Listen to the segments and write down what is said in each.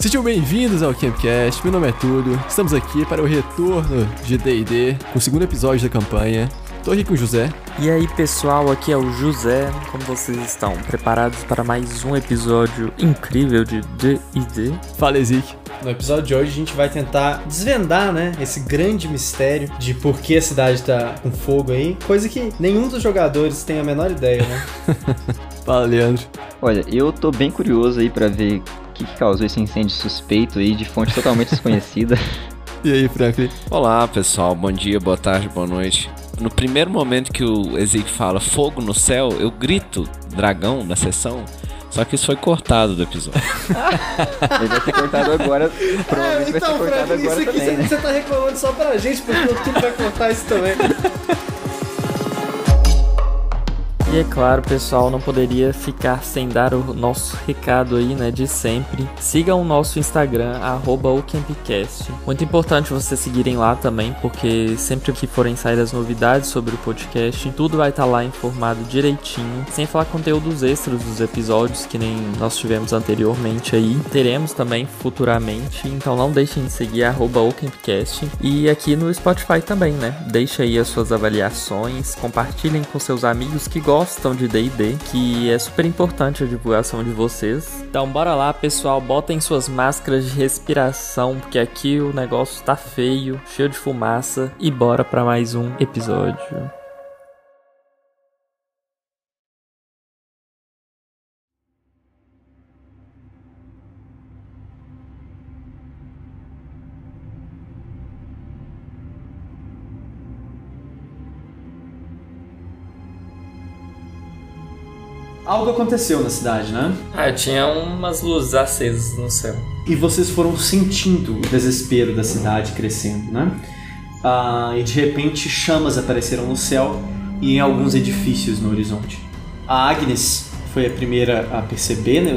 Sejam bem-vindos ao Campcast, meu nome é Túlio, estamos aqui para o retorno de D&D, com o segundo episódio da campanha. Tô aqui com o José. E aí pessoal, aqui é o José, como vocês estão? Preparados para mais um episódio incrível de D&D? Fala, Ezik. No episódio de hoje a gente vai tentar desvendar, né, esse grande mistério de por que a cidade tá com fogo aí, coisa que nenhum dos jogadores tem a menor ideia, né? Fala, Leandro. Olha, eu tô bem curioso aí para ver que, causou esse incêndio suspeito aí de fonte totalmente desconhecida. E aí, Franklin? Olá, pessoal. Bom dia, boa tarde, boa noite. No primeiro momento que o Ezequiel fala fogo no céu, eu grito dragão na sessão. Só que isso foi cortado do episódio. Ele vai ser cortado agora. Provavelmente É, então, vai ser cortado Franklin, agora isso aqui também, você, né? você tá reclamando só pra gente, porque o Tudo vai cortar isso também. E é claro, pessoal, não poderia ficar sem dar o nosso recado aí, né, de sempre. Sigam o nosso Instagram, arroba o Campcast. Muito importante vocês seguirem lá também, porque sempre que forem sair as novidades sobre o podcast, tudo vai estar lá informado direitinho, sem falar conteúdos extras dos episódios, que nem nós tivemos anteriormente aí. Teremos também futuramente, então não deixem de seguir arroba o Campcast. E aqui no Spotify também, né? Deixe aí as suas avaliações, compartilhem com seus amigos que gostam de D&D, que é super importante a divulgação de vocês. Então bora lá, pessoal, botem suas máscaras de respiração, porque aqui o negócio tá feio, cheio de fumaça, e bora para mais um episódio. Algo aconteceu na cidade, né? Ah, tinha umas luzes acesas no céu. E vocês foram sentindo o desespero da cidade crescendo, né? Ah, e de repente chamas apareceram no céu e em alguns edifícios no horizonte. A Agnes foi a primeira a perceber né,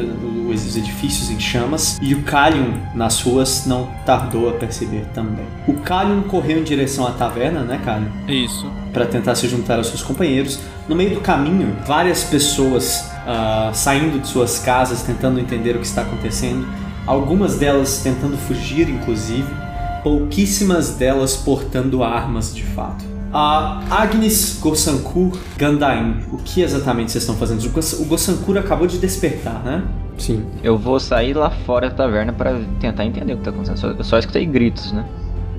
os edifícios em chamas e o Kalion nas ruas não tardou a perceber também. O Kalion correu em direção à taverna, né, Kalion? Isso. para tentar se juntar aos seus companheiros. No meio do caminho, várias pessoas ah, saindo de suas casas tentando entender o que está acontecendo. Algumas delas tentando fugir, inclusive. Pouquíssimas delas portando armas de fato. A Agnes Gossankur Gandain, o que exatamente vocês estão fazendo? O Goss- O Gossankur acabou de despertar, né? Sim. Eu vou sair lá fora da taverna pra tentar entender o que tá acontecendo. Só- Eu só escutei gritos, né?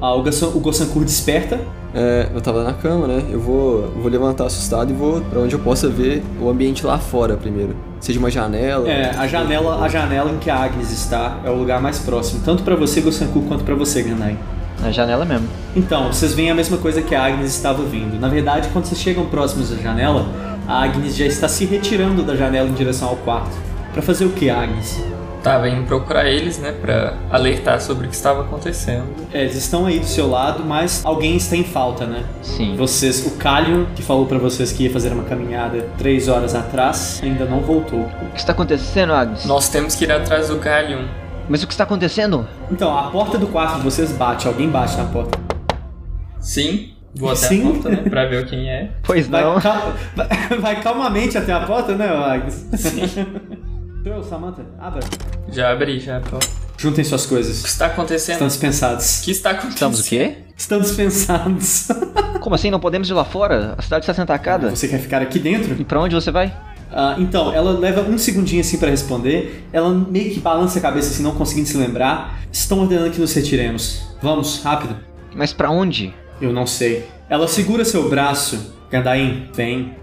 Ah, o Gossan- o Gossankur desperta É, eu tava na cama, né? Eu vou, vou levantar assustado e vou pra onde eu possa ver o ambiente lá fora primeiro. Seja uma janela. É, a janela, a janela em que a Agnes está é o lugar mais próximo, tanto pra você, Gossankur, quanto pra você, Gandai. Na janela mesmo. Então, vocês veem a mesma coisa que a Agnes estava vendo. Na verdade, quando vocês chegam próximos da janela, a Agnes já está se retirando da janela em direção ao quarto. Pra fazer o que, Agnes? Tava indo procurar eles, né, pra alertar sobre o que estava acontecendo. É, eles estão aí do seu lado, mas alguém está em falta, né? Sim. Vocês, o Calion, que falou pra vocês que ia fazer uma caminhada três horas atrás, ainda não voltou. O que está acontecendo, Agnes? Nós temos que ir atrás do Galion. Mas o que está acontecendo? Então, a porta do quarto de vocês bate, alguém bate na porta. Sim, vou até Sim. a porta, né, pra ver quem é. Pois Vai, não. cal- vai- vai calmamente até a porta, né, Agnes? Sim. Samantha, abra. Já abri, já. pô. O Juntem suas coisas. que está acontecendo? Estão dispensados. O que está acontecendo? Estamos o quê? Estão dispensados. Como assim? Não podemos ir lá fora? A cidade está sendo atacada. Você quer ficar aqui dentro? E pra onde você vai? Ah, então, ela leva um segundinho assim pra responder. Ela meio que balança a cabeça assim, não conseguindo se lembrar. Estão ordenando que nos retiremos. Vamos, rápido. Mas pra onde? Eu não sei. Ela segura seu braço. Gandain, vem.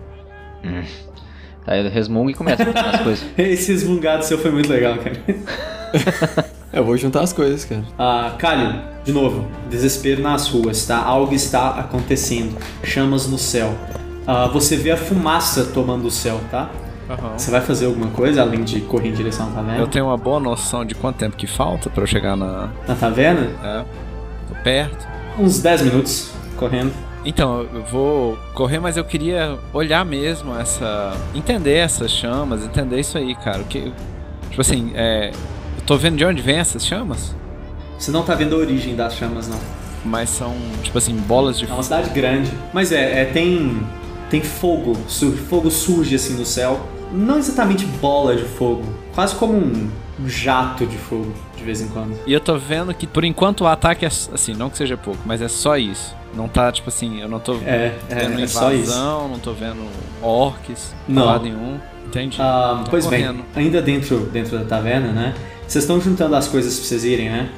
Aí eu resmungo e começa a as coisas. Esse resmungado seu foi muito legal, cara. Eu vou juntar as coisas, cara. Ah, Kalil, de novo, desespero nas ruas, tá? Algo está acontecendo. Chamas no céu. Ah, você vê a fumaça tomando o céu, tá? Aham. Você vai fazer alguma coisa além de correr em direção à taverna? Eu tenho uma boa noção de quanto tempo que falta pra eu chegar na. Na taverna? É, tô perto. Uns 10 minutos correndo. Então, eu vou correr, mas eu queria olhar mesmo essa. entender essas chamas, entender isso aí, cara. Que. Tipo assim, é. Eu tô vendo de onde vem essas chamas, Você não tá vendo a origem das chamas, não. mas são, tipo assim, bolas de É uma cidade grande. Mas é, é, tem. Tem fogo. Su- fogo surge assim no céu. Não exatamente bola de fogo. Quase como um um jato de fogo de vez em quando. E eu tô vendo que por enquanto o ataque é assim, não que seja pouco, mas é só isso. Não tá tipo assim, eu não tô É, vendo é, é só isso. invasão, não tô vendo orcs, Não. lado nenhum. Entendi. Ah, pois correndo. bem, ainda dentro, dentro da taverna, né? Vocês estão juntando as coisas pra vocês irem, né?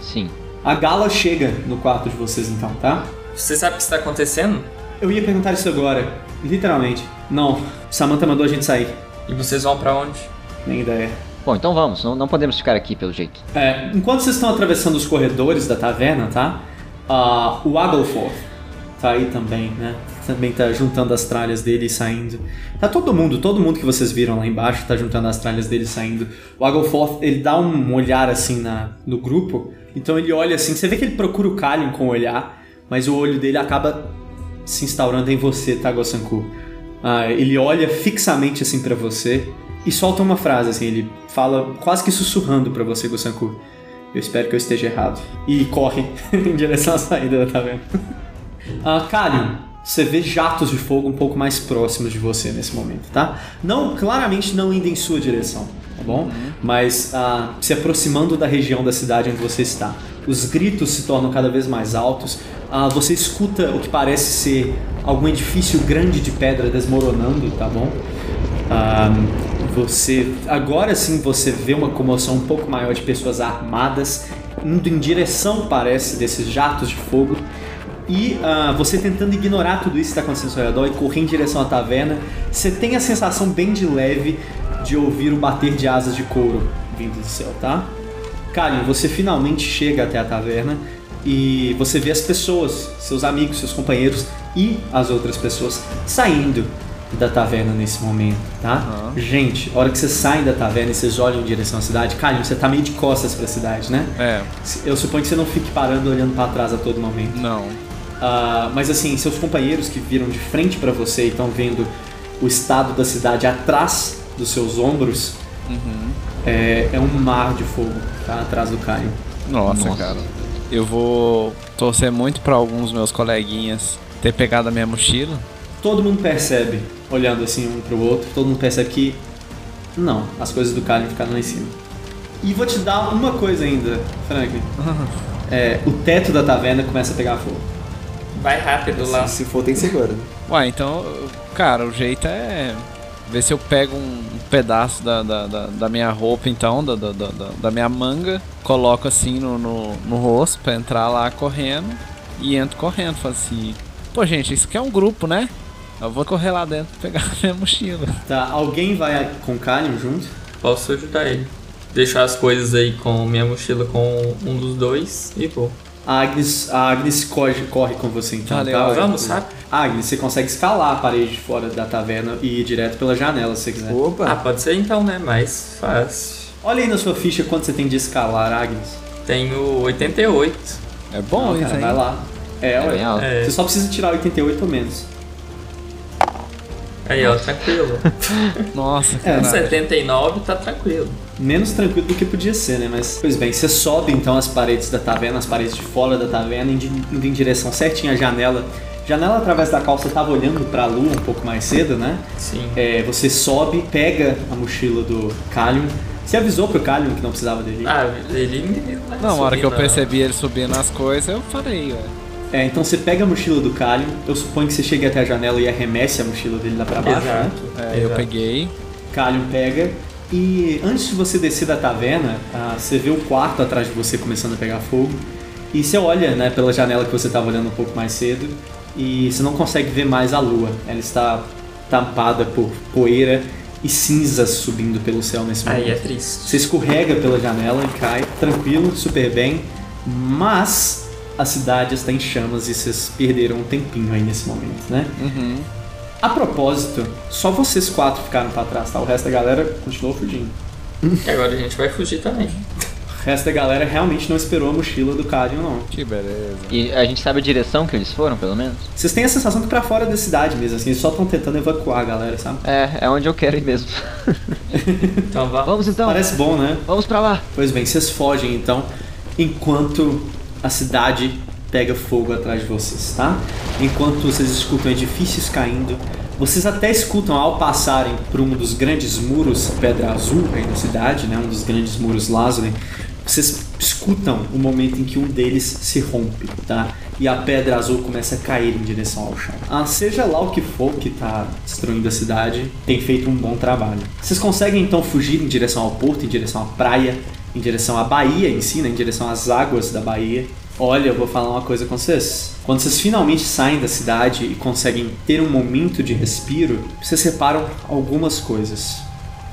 Sim. A gala chega no quarto de vocês então, tá? Você sabe o que está acontecendo? Eu ia perguntar isso agora, literalmente. Não, Samantha mandou a gente sair. E vocês vão pra onde? Nem ideia. Bom, então vamos. Não, não podemos ficar aqui pelo jeito. É, enquanto vocês estão atravessando os corredores da taverna, tá? Ah, o Agelforth tá aí também, né? Também tá juntando as tralhas dele e saindo. Tá todo mundo, todo mundo que vocês viram lá embaixo tá juntando as tralhas dele e saindo. O Agelforth, ele dá um olhar assim na, no grupo, então ele olha assim, você vê que ele procura o Kalion com o olhar, mas o olho dele acaba se instaurando em você, tá, Gosanku? Ah, ele olha fixamente assim pra você e solta uma frase assim, ele fala quase que sussurrando pra você, Gosanku. Eu espero que eu esteja errado. E corre em direção à saída da taverna. Ah, Kalion, você vê jatos de fogo um pouco mais próximos de você nesse momento, tá? Não, claramente não indo em sua direção, tá bom? Mas ah, se aproximando da região da cidade onde você está. Os gritos se tornam cada vez mais altos. Ah, você escuta o que parece ser algum edifício grande de pedra desmoronando, tá bom? Ah, você agora sim você vê uma comoção um pouco maior de pessoas armadas indo em direção parece desses jatos de fogo e ah, você tentando ignorar tudo isso que está acontecendo ao seu redor e correr em direção à taverna, você tem a sensação bem de leve de ouvir o bater de asas de couro vindo do céu, tá? Karen, você finalmente chega até a taverna e você vê as pessoas, seus amigos, seus companheiros e as outras pessoas saindo da taverna nesse momento, tá? Gente, a hora que vocês saem da taverna e vocês olham em direção à cidade, Karen, você tá meio de costas pra cidade, né? É, Eu suponho que você não fique parando olhando pra trás a todo momento. não. Ah, mas assim, seus companheiros que viram de frente pra você e estão vendo o estado da cidade atrás dos seus ombros, é, é um mar de fogo, tá? Atrás do Caio. Nossa, Nossa. cara. Eu vou torcer muito pra alguns meus coleguinhas ter pegado a minha mochila. Todo mundo percebe, olhando assim um pro outro, todo mundo percebe que não, as coisas do Caio ficaram lá em cima. E vou te dar uma coisa ainda, Franklin. É, o teto da taverna começa a pegar fogo. Vai rápido lá. Se for, tem seguro. Ué, então, cara, o jeito é ver se eu pego um pedaço da, da, da, da minha roupa, então, da, da, da, da- da minha manga, coloco assim no, no, no rosto pra entrar lá correndo e entro correndo. Falo assim, pô, gente, isso aqui é um grupo, né? Eu vou correr lá dentro e pegar a minha mochila. Tá, alguém vai com o Caio junto? Posso ajudar ele. Deixar as coisas aí com minha mochila com um dos dois e vou. A Agnes, a Agnes corre, corre com você então, Valeu, tá? Agnes. Vamos, rápido. Agnes, você consegue escalar a parede de fora da taverna e ir direto pela janela se você quiser. Ah, Opa! pode ser então, né? Mais fácil. Olha aí na sua ficha quanto você tem de escalar, Agnes. Tenho 88. É bom Não, isso cara, aí. vai lá. É, É alto. É. Você só precisa tirar 88 ou menos. Aí, ó, tranquilo. Nossa, É, cara. 79 tá tranquilo. Menos tranquilo do que podia ser, né? Mas, pois bem, você sobe então as paredes da taverna, as paredes de fora da taverna, indo indo em direção certinho à janela. Janela através da qual você estava olhando para a lua um pouco mais cedo, né? Sim. É, você sobe, pega a mochila do Kalium. Você avisou pro Kalium que não precisava dele? Ah, ele. Não, a hora que eu subindo, percebi ele subindo as coisas, eu falei, ué. É, então você pega a mochila do Kalium, eu suponho que você chegue até a janela e arremesse a mochila dele lá pra baixo, né? Exato. É, eu exato. peguei. Kalium pega. E antes de você descer da taverna, ah, você vê o quarto atrás de você começando a pegar fogo. E você olha né, pela janela que você estava olhando um pouco mais cedo e você não consegue ver mais a lua. Ela está tampada por poeira e cinzas subindo pelo céu nesse momento. Aí é triste. Você escorrega pela janela e cai tranquilo, super bem, mas a cidade está em chamas e vocês perderam um tempinho aí nesse momento, né? Uhum. A propósito, só vocês quatro ficaram pra trás, tá? O resto da galera continuou fugindo. E agora a gente vai fugir também. O resto da galera realmente não esperou a mochila do Cadion, não. Que beleza. E a gente sabe a direção que eles foram, pelo menos? Vocês têm a sensação que pra fora da cidade mesmo, assim, eles só estão tentando evacuar a galera, sabe? É, é onde eu quero ir mesmo. Então vamos. Vamos então. Parece bom, né? Vamos pra lá. Pois bem, vocês fogem então, enquanto a cidade pega fogo atrás de vocês, tá? Enquanto vocês escutam edifícios caindo, Vocês até escutam ao passarem por um dos grandes muros Pedra Azul aí na cidade, né? Um dos grandes muros Lázaro. Vocês escutam o momento em que um deles se rompe, tá? E a pedra azul começa a cair em direção ao chão. Ah, seja lá o que for que tá destruindo a cidade, tem feito um bom trabalho. Vocês conseguem então fugir em direção ao porto, em direção à praia, em direção à Bahia em si, né? em direção às águas da Bahia. Olha, eu vou falar uma coisa com vocês. Quando vocês finalmente saem da cidade e conseguem ter um momento de respiro, vocês reparam algumas coisas.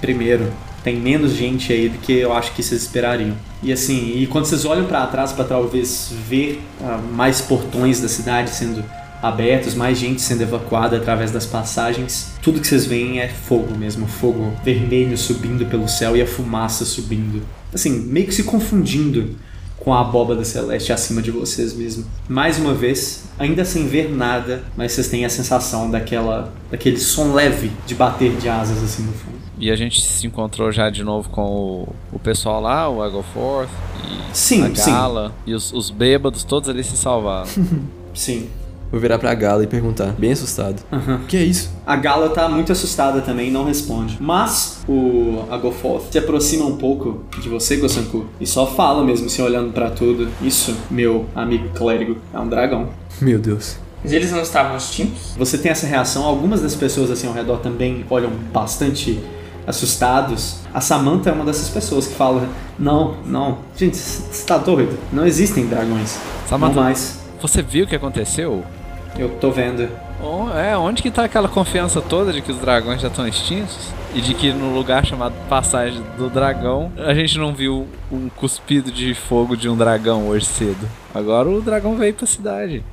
Primeiro, tem menos gente aí do que eu acho que vocês esperariam. E assim, e quando vocês olham para trás para talvez ver uh, mais portões da cidade sendo abertos, mais gente sendo evacuada através das passagens, tudo que vocês veem é fogo mesmo, fogo vermelho subindo pelo céu e a fumaça subindo. Assim, meio que se confundindo com a abóbada celeste acima de vocês mesmo. Mais uma vez, ainda sem ver nada, mas vocês têm a sensação daquela daquele som leve de bater de asas assim no fundo. E a gente se encontrou já de novo com o, o pessoal lá, o Agoforth e sim, a Gala. Sim. E os, os bêbados, todos ali se salvaram. sim. Vou virar pra Gala e perguntar, bem assustado. Uhum. O que é isso? A Gala tá muito assustada também não responde. Mas o Agofoth se aproxima um pouco de você, Gosanku, e só fala mesmo, se assim, olhando para tudo. Isso, meu amigo clérigo, é um dragão. Meu Deus. Mas eles não estavam extintos? Você tem essa reação, algumas das pessoas assim ao redor também olham bastante assustados. A Samantha é uma dessas pessoas que fala: Não, não, gente, você tá doido? Não existem dragões. Samantha, não mais. Você viu o que aconteceu? Eu tô vendo. Oh, é, onde que tá aquela confiança toda de que os dragões já estão extintos? E de que no lugar chamado Passagem do Dragão, a gente não viu um cuspido de fogo de um dragão hoje cedo. Agora o dragão veio pra cidade.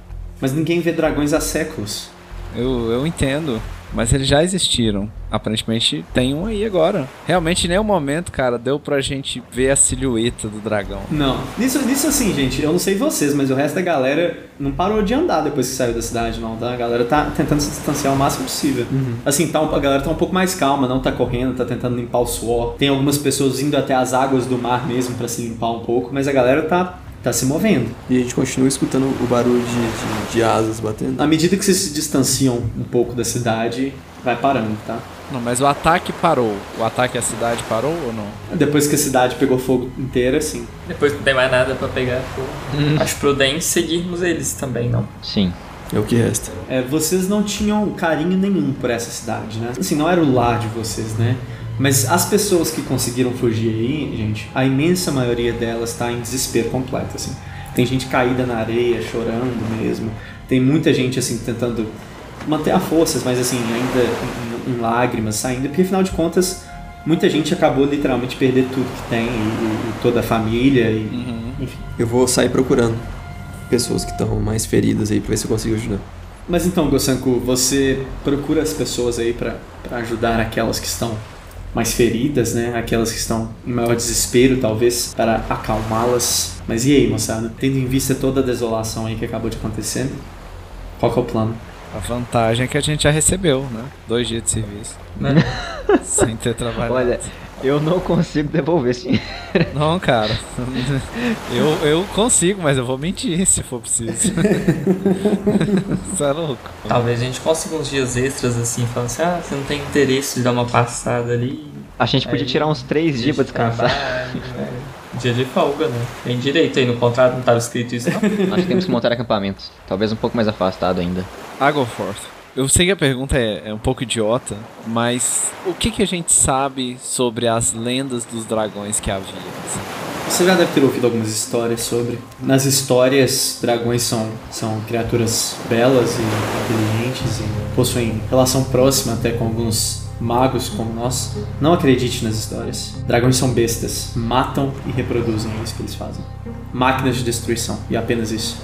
Mas ninguém vê dragões há séculos. Eu, eu entendo. Mas eles já existiram. Aparentemente tem um aí agora. Realmente, em nenhum momento, cara, deu pra gente ver a silhueta do dragão. Não. Nisso, nisso assim, gente, eu não sei vocês, mas o resto da galera não parou de andar depois que saiu da cidade, não, tá? A galera tá tentando se distanciar o máximo possível. Uhum. Assim, tá, a galera tá um pouco mais calma, não tá correndo, tá tentando limpar o suor. Tem algumas pessoas indo até as águas do mar mesmo para se limpar um pouco, mas a galera tá tá se movendo. E a gente continua escutando o barulho de, de, de, asas batendo. À medida que vocês se distanciam um pouco da cidade, vai parando, tá? Não, mas o ataque parou. O ataque à cidade parou ou não? Depois que a cidade pegou fogo inteira, sim. Depois não tem mais nada para pegar fogo. Hum. Acho prudente seguirmos eles também, não? Sim. É o que resta. É, vocês não tinham carinho nenhum por essa cidade, né? Assim, não era o lar de vocês, né? Mas as pessoas que conseguiram fugir aí, gente, a imensa maioria delas está em desespero completo, assim. Tem gente caída na areia, chorando mesmo. Tem muita gente, assim, tentando manter a forças, mas, assim, ainda em, em lágrimas, saindo. Porque, afinal de contas, muita gente acabou literalmente perder tudo que tem, e, e toda a família, e, uhum. enfim. Eu vou sair procurando pessoas que estão mais feridas aí pra ver se eu consigo ajudar. Mas então, Gosanku, você procura as pessoas aí para ajudar aquelas que estão mais feridas, né? Aquelas que estão em maior desespero, talvez, para acalmá-las. Mas e aí, moçada? Tendo em vista toda a desolação aí que acabou de acontecer, qual que é o plano? A vantagem é que a gente já recebeu, né? Dois dias de serviço. Né? Sem ter trabalhado. Olha, eu não consigo devolver esse dinheiro. Não, cara. Eu, eu consigo, mas eu vou mentir se for preciso. Você é louco. Talvez a gente consiga uns dias extras assim, falando assim, ah, você não tem interesse de dar uma passada ali. A gente podia tirar uns três dias pra descansar. Trabalho, Dia de folga, né? Tem direito aí no contrato, não estava escrito isso não? Nós temos que montar acampamentos. Talvez um pouco mais afastado ainda. Agoforth. Eu sei que a pergunta é, é, um pouco idiota, mas o que, que a gente sabe sobre as lendas dos dragões que havia? Você já deve ter ouvido algumas histórias sobre. Nas histórias, dragões são, são criaturas belas e inteligentes e possuem relação próxima até com alguns magos como nós. Não acredite nas histórias. Dragões são bestas, matam e reproduzem, é isso que eles fazem. Máquinas de destruição, e apenas isso.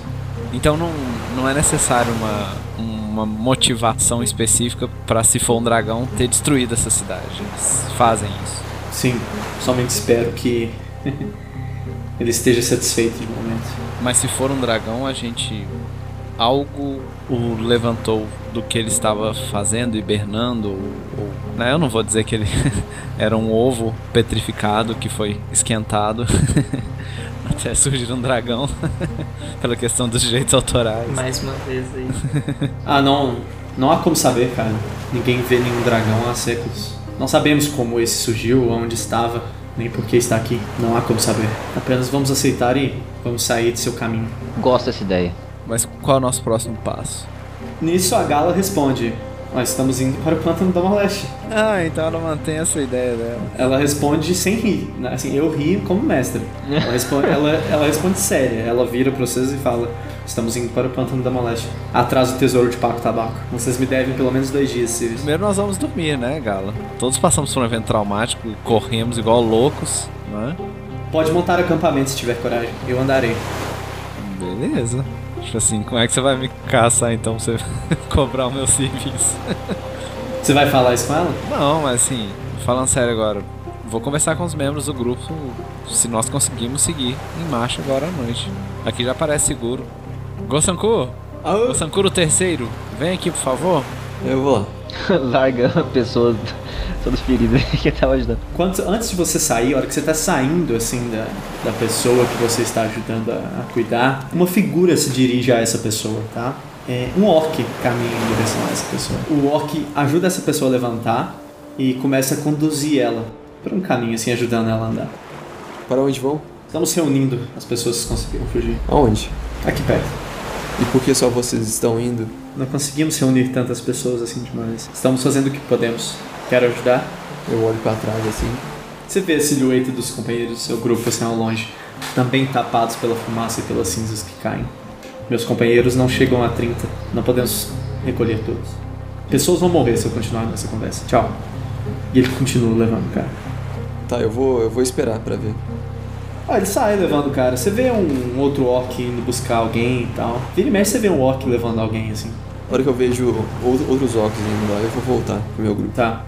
Então não, não é necessário uma, uma motivação específica para, se for um dragão, ter destruído essa cidade. Eles fazem isso. Sim, somente espero que ele esteja satisfeito de momento. Mas se for um dragão, a gente. Algo o levantou do que ele estava fazendo, hibernando. Ou, né? Eu não vou dizer que ele era um ovo petrificado que foi esquentado. até surgir um dragão pela questão dos direitos autorais. Mais uma vez aí. ah, não, não há como saber, cara. Ninguém vê nenhum dragão há séculos. Não sabemos como esse surgiu, onde estava, nem por que está aqui. Não há como saber. Apenas vamos aceitar e vamos sair de seu caminho. Gosto dessa ideia. Mas qual é o nosso próximo passo? Nisso a Gala responde: Nós estamos indo para o pântano da Moleste. Ah, então ela mantém essa ideia dela. Ela responde sem rir. né? Assim, eu ri como mestre. Ela responde, ela, ela responde séria. Ela vira para vocês e fala: Estamos indo para o pântano da Moleste. Atrás do tesouro de Paco Tabaco. Vocês me devem pelo menos dois dias, Sirius. Primeiro nós vamos dormir, né, Gala? Todos passamos por um evento traumático, corremos igual loucos, né? Pode montar acampamento se tiver coragem. Eu andarei. Beleza. Tipo assim, como é que você vai me caçar então pra você cobrar o meu serviço? Você vai falar isso com ela? Não, mas assim, falando sério agora, vou conversar com os membros do grupo se nós conseguimos seguir em marcha agora à noite. Aqui já parece seguro. Gosanku! Ah, Gosanku o terceiro, vem aqui por favor. eu vou. Larga a pessoa todas feridas que tava ajudando. Quando, antes de você sair, a hora que você tá saindo assim da, da pessoa que você está ajudando a, a cuidar, uma figura se dirige a essa pessoa, tá? É, um orc caminha em direção a essa pessoa. O orc ajuda essa pessoa a levantar e começa a conduzir ela por um caminho assim, ajudando ela a andar. Para onde vão? Estamos reunindo as pessoas que conseguiram fugir. Aonde? Aqui perto. E por que só vocês estão indo? Não conseguimos reunir tantas pessoas assim de uma vez. Estamos fazendo o que podemos. Quero ajudar? Eu olho pra trás assim. Você vê a silhueta dos companheiros do seu grupo assim ao longe, também tapados pela fumaça e pelas cinzas que caem. Meus companheiros não chegam a 30, não podemos recolher todos. Pessoas vão morrer se eu continuar nessa conversa. Tchau. E ele continua levando o cara. Tá, eu vou, eu vou esperar pra ver. Ah, ele sai levando o cara. Você vê um outro orc indo buscar alguém e tal. Vira e mexe você vê um orc levando alguém assim. Na hora que eu vejo ou- outros orcs indo lá, eu vou voltar pro meu grupo. Tá.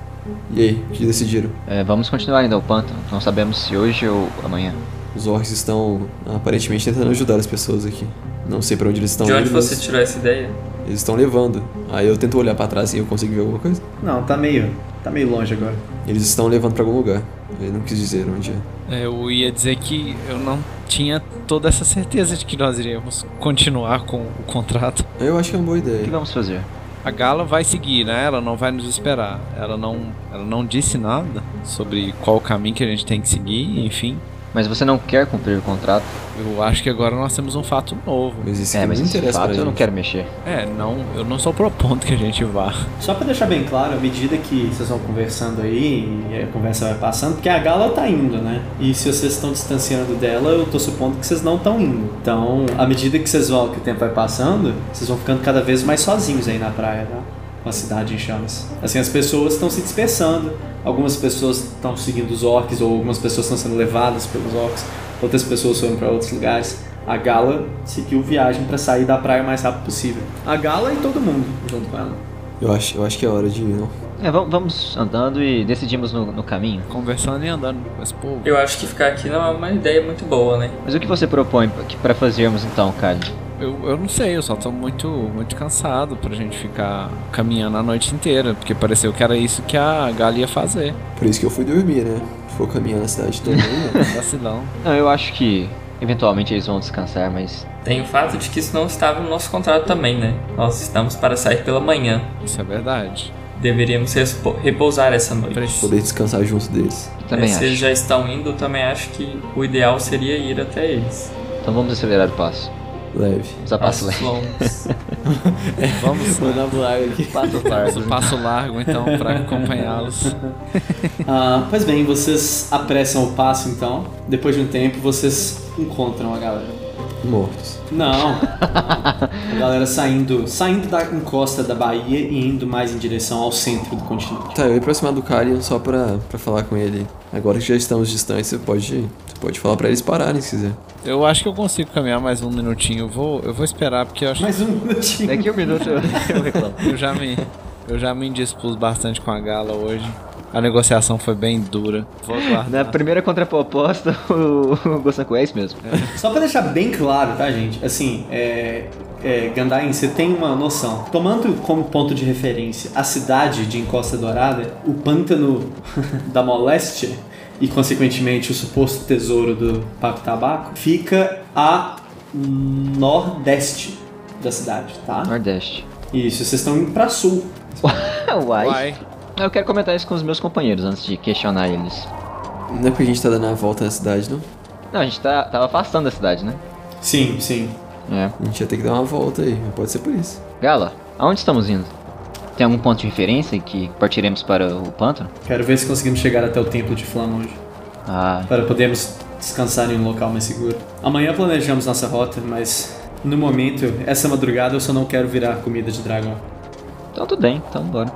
E aí, o que decidiram? É, vamos continuar ainda ao pântano. Não sabemos se hoje ou amanhã. Os orcs estão aparentemente tentando ajudar as pessoas aqui. Não sei pra onde eles estão De onde indo, você mas tirou essa ideia? eles estão levando. Aí eu tento olhar pra trás e eu consigo ver alguma coisa. Não, tá meio. tá meio longe agora. Eles estão levando pra algum lugar. Ele não quis dizer onde é. É, Eu ia dizer que eu não tinha toda essa certeza de que nós iríamos continuar com o contrato. Eu acho que é uma boa O que ideia. vamos fazer? A Gala vai seguir, né? Ela não vai nos esperar. Ela não, ela não disse nada sobre qual o caminho que a gente tem que seguir, enfim. Mas você não quer cumprir o contrato? Eu acho que agora nós temos um fato novo. Mas isso é, mas esse interessa fato eu não quero mexer. É, não, eu não sou propondo que a gente vá. Só pra deixar bem claro, à medida que vocês vão conversando aí e a conversa vai passando, porque a Gala tá indo, né? E se vocês estão distanciando dela, eu tô supondo que vocês não estão indo. Então, à medida que vocês vão, que o tempo vai passando, vocês vão ficando cada vez mais sozinhos aí na praia, tá? Com a cidade em chamas. Assim, as pessoas estão se dispersando. Algumas pessoas estão seguindo os orcs, ou algumas pessoas estão sendo levadas pelos orcs. Outras pessoas foram para outros lugares. A Gala seguiu viagem pra sair da praia o mais rápido possível. A Gala e todo mundo junto com ela. Eu acho, eu acho que é hora de ir, não? É, vamos, vamos andando e decidimos no, no caminho. Conversando e andando com esse povo. Eu acho que ficar aqui não é uma ideia muito boa, né? Mas o que você propõe pra fazermos então, Kali? Eu, eu não sei, eu só tô muito, muito cansado pra gente ficar caminhando a noite inteira, porque pareceu que era isso que a Gala ia fazer. Por isso que eu fui dormir, né? Vou caminhar na cidade toda. né? Vacilão. Não, eu acho que eventualmente eles vão descansar, mas Tem o fato de que isso não estava no nosso contrato também, né? Nós estamos para sair pela manhã. Isso é verdade. Deveríamos repousar essa noite. Preciso. Poder descansar junto deles. também É, se eles acho. já estão indo, eu também acho que o ideal seria ir até eles. Então vamos acelerar o passo. Leve. A passo leve. longos. Vamos Vou dar um largo aqui. Passos Damos largos. o passo largo então pra acompanhá-los. Ah, pois bem, vocês apressam o passo então. Depois de um tempo, vocês encontram a galera. Mortos. Não. a galera saindo, saindo da encosta da Bahia e indo mais em direção ao centro do continente. Tá, eu ia aproximar do Kalian só pra, pra falar com ele. Agora que já estamos distantes, você pode, você pode falar pra eles pararem se quiser. Eu acho que eu consigo caminhar mais um minutinho. Eu vou, eu vou esperar porque eu acho Mais um minutinho. Daqui a um minuto eu, eu reclamo. eu já me, eu já me indispus bastante com a Gala hoje. A negociação foi bem dura. Vou Na primeira contraproposta, o, o Gosanku é isso mesmo. Só pra deixar bem claro, tá, gente? Assim, é. É, Gandain, você tem uma noção. Tomando como ponto de referência a cidade de Encosta Dourada, o pântano da Moleste e, consequentemente, o suposto tesouro do Paco Tabaco, fica a nordeste da cidade, tá? Nordeste. Isso, vocês estão indo pra sul. Uai. Uai. Eu quero comentar isso com os meus companheiros antes de questionar eles. Não é porque a gente tá dando a volta na cidade, não? Não, a gente tá, tava afastando da cidade, né? Sim, sim. É. A gente ia ter que dar uma volta aí, pode ser por isso. Gala, aonde estamos indo? Tem algum ponto de referência que partiremos para o pântano? Quero ver se conseguimos chegar até o templo de Flan hoje. Ah, Para podermos descansar em um local mais seguro. Amanhã planejamos nossa rota, mas no momento, essa madrugada eu só não quero virar comida de dragão. então tudo bem, então bora.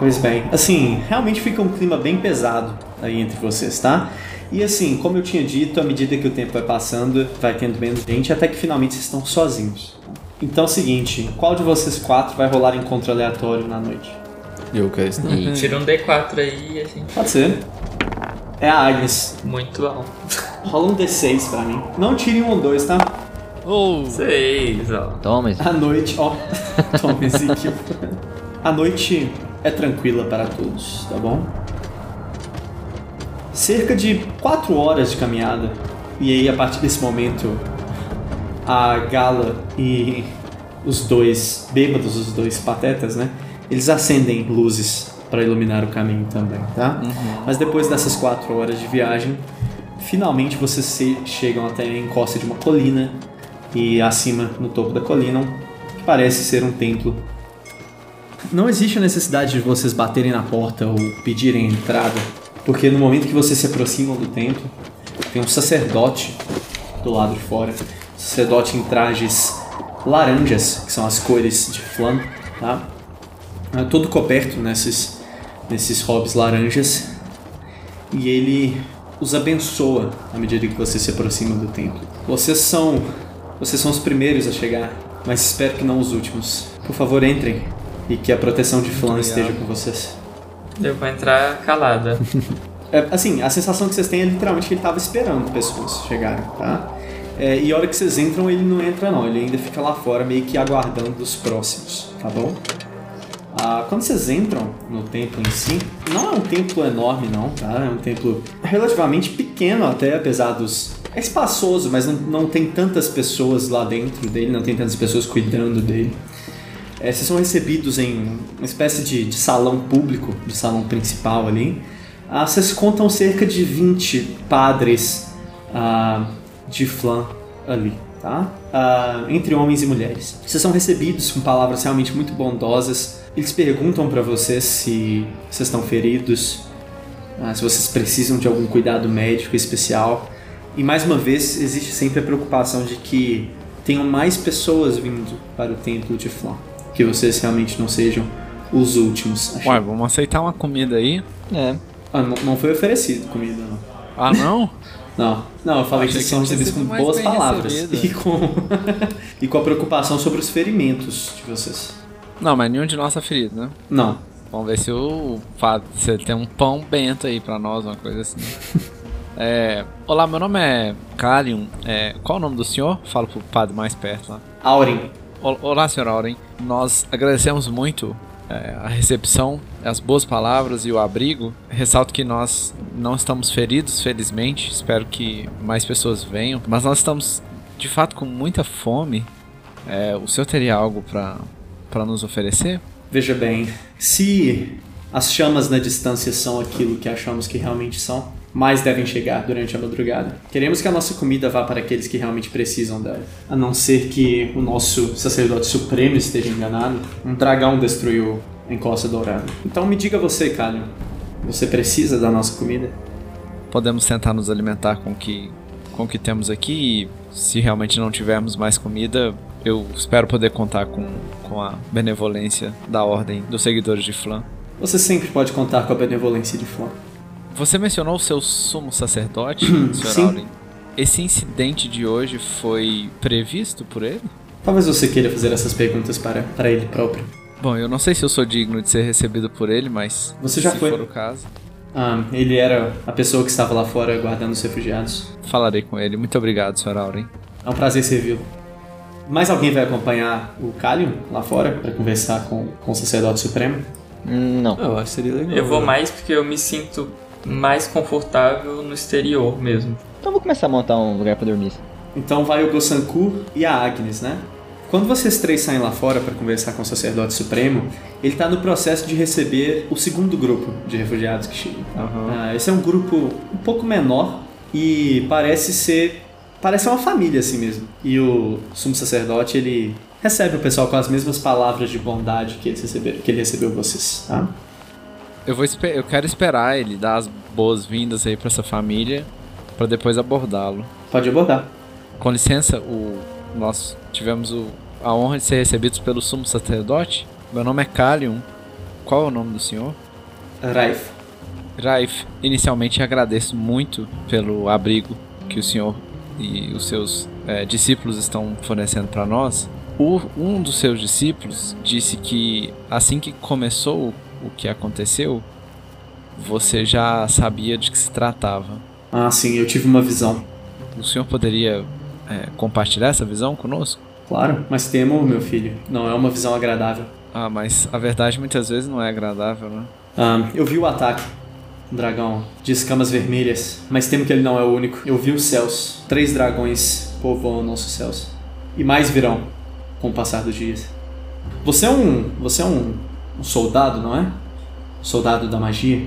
Pois bem, assim, realmente fica um clima bem pesado aí entre vocês, tá? E assim, como eu tinha dito, à medida que o tempo vai passando, vai tendo menos gente, até que finalmente vocês estão sozinhos. Então é o seguinte, qual de vocês quatro vai rolar encontro aleatório na noite? Eu quero isso. E Tira um D4 aí e a gente. Pode ser. É a Agnes. Muito alto. Rola um D6 pra mim. Não tire um ou dois, tá? Oh, Seis, ó. toma, A noite, ó. Toma Ezequiel. A noite é tranquila para todos, tá bom? Cerca de 4 horas de caminhada. E aí, a partir desse momento, a Gala e os dois bêbados, os dois patetas, né? Eles acendem luzes para iluminar o caminho também, tá? Mas depois dessas 4 horas de viagem, finalmente vocês se- chegam até a encosta de uma colina e acima, no topo da colina, que parece ser um templo. Não existe a necessidade de vocês baterem na porta ou pedirem entrada, porque no momento que vocês se aproximam do templo, tem um sacerdote do lado de fora, sacerdote em trajes laranjas, que são as cores de flan, tá? É todo coberto nesses, nesses hobbies laranjas, e ele os abençoa à medida que vocês se aproximam do templo. Vocês são vocês são os primeiros a chegar, mas espero que não os últimos. Por favor, entrem e que a proteção de Flan esteja com vocês. Eu vou entrar calada. É, assim, a sensação que vocês têm é literalmente que ele estava esperando pessoas chegarem, tá? É, e a hora que vocês entram, ele não entra não, ele ainda fica lá fora meio que aguardando os próximos, tá bom? Ah, quando vocês entram no templo em si, não é um templo enorme não, tá? É um templo relativamente pequeno até, apesar dos... É espaçoso, mas não, não tem tantas pessoas lá dentro dele, não tem tantas pessoas cuidando dele. É, vocês são recebidos em uma espécie de, de salão público, de salão principal ali. Ah, vocês contam cerca de 20 padres ah, de flan ali, tá? Ah, entre homens e mulheres. Vocês são recebidos com palavras realmente muito bondosas. Eles perguntam para vocês se vocês estão feridos, ah, se vocês precisam de algum cuidado médico especial. E mais uma vez, existe sempre a preocupação de que tenham mais pessoas vindo para o templo de Flan. Que vocês realmente não sejam os últimos. chegar. vamos aceitar uma comida aí? É. Ah, não, não foi oferecido comida, não. Ah, não? Não, não, eu falei que vocês são recebidos com boas palavras e com, e com a preocupação sobre os ferimentos de vocês. Não, mas nenhum de nós tá ferido, né? Não, Vamos ver se o Fábio, se ele tem um pão bento aí pra nós, uma coisa assim. É, olá, meu nome é Kalium. É, qual o nome do senhor? Fala pro padre mais perto lá. Ol- Olá, senhor Auren. Nós agradecemos muito é, a recepção, as boas palavras e o abrigo. Ressalto que nós não estamos feridos, felizmente. Espero que mais pessoas venham. Mas nós estamos, de fato, com muita fome. É, o senhor teria algo para nos oferecer? veja bem, se as chamas na distância são aquilo que achamos que realmente são, mais devem chegar durante a madrugada. Queremos que a nossa comida vá para aqueles que realmente precisam dela. A não ser que o nosso sacerdote supremo esteja enganado, um dragão destruiu a encosta dourada. Então me diga você, Kalion, você precisa da nossa comida? Podemos tentar nos alimentar com o que, com o que temos aqui e se realmente não tivermos mais comida, eu espero poder contar com, com a benevolência da ordem dos seguidores de Flan. Você sempre pode contar com a benevolência de Flor. Você mencionou o seu sumo sacerdote, Sr. Sim. Auren. Esse incidente de hoje foi previsto por ele? Talvez você queira fazer essas perguntas para, para ele próprio. Bom, eu não sei se eu sou digno de ser recebido por ele, mas Você já se foi. for o caso, Ah, ele era a pessoa que estava lá fora guardando os refugiados. falarei com ele. Muito obrigado, Sr. Auren. É um prazer servi-lo. Mais alguém vai acompanhar o Kalion lá fora para conversar com, com o sacerdote supremo? Não. Eu acho que seria legal. Eu vou né? mais porque eu me sinto mais confortável no exterior mesmo. Então vou começar a montar um lugar pra dormir. Então vai o Gosanku e a Agnes, né? Quando vocês três saem lá fora para conversar com o sacerdote supremo, ele está no processo de receber o segundo grupo de refugiados que chegam. Ah, esse é um grupo um pouco menor e parece ser parece uma família assim mesmo. E o sumo sacerdote ele recebe o pessoal com as mesmas palavras de bondade que, eles receberam, que ele recebeu vocês, tá? Eu, vou eu quero esperar ele dar as boas-vindas aí pra essa família pra depois abordá-lo. Pode abordar. Com licença, o, nós tivemos o- a honra de ser recebidos pelo sumo sacerdote. Meu nome é Kalium. Qual é o nome do senhor? Raif. Raif, inicialmente agradeço muito pelo abrigo que o senhor e os seus eh, discípulos estão fornecendo para nós. O- um dos seus discípulos disse que assim que começou o que aconteceu, você já sabia de que se tratava. Ah, sim, eu tive uma visão. O senhor poderia eh, compartilhar essa visão conosco? Claro, mas temo, meu filho, não é uma visão agradável. Ah, mas a verdade muitas vezes não é agradável, né? Ah, eu vi o ataque. Um dragão de escamas vermelhas, mas temo que ele não é o único. Eu vi os céus. Três dragões povoam nossos céus. E mais virão com o passar dos dias. Você é um. Você é um, um soldado, não é? Um soldado da magia.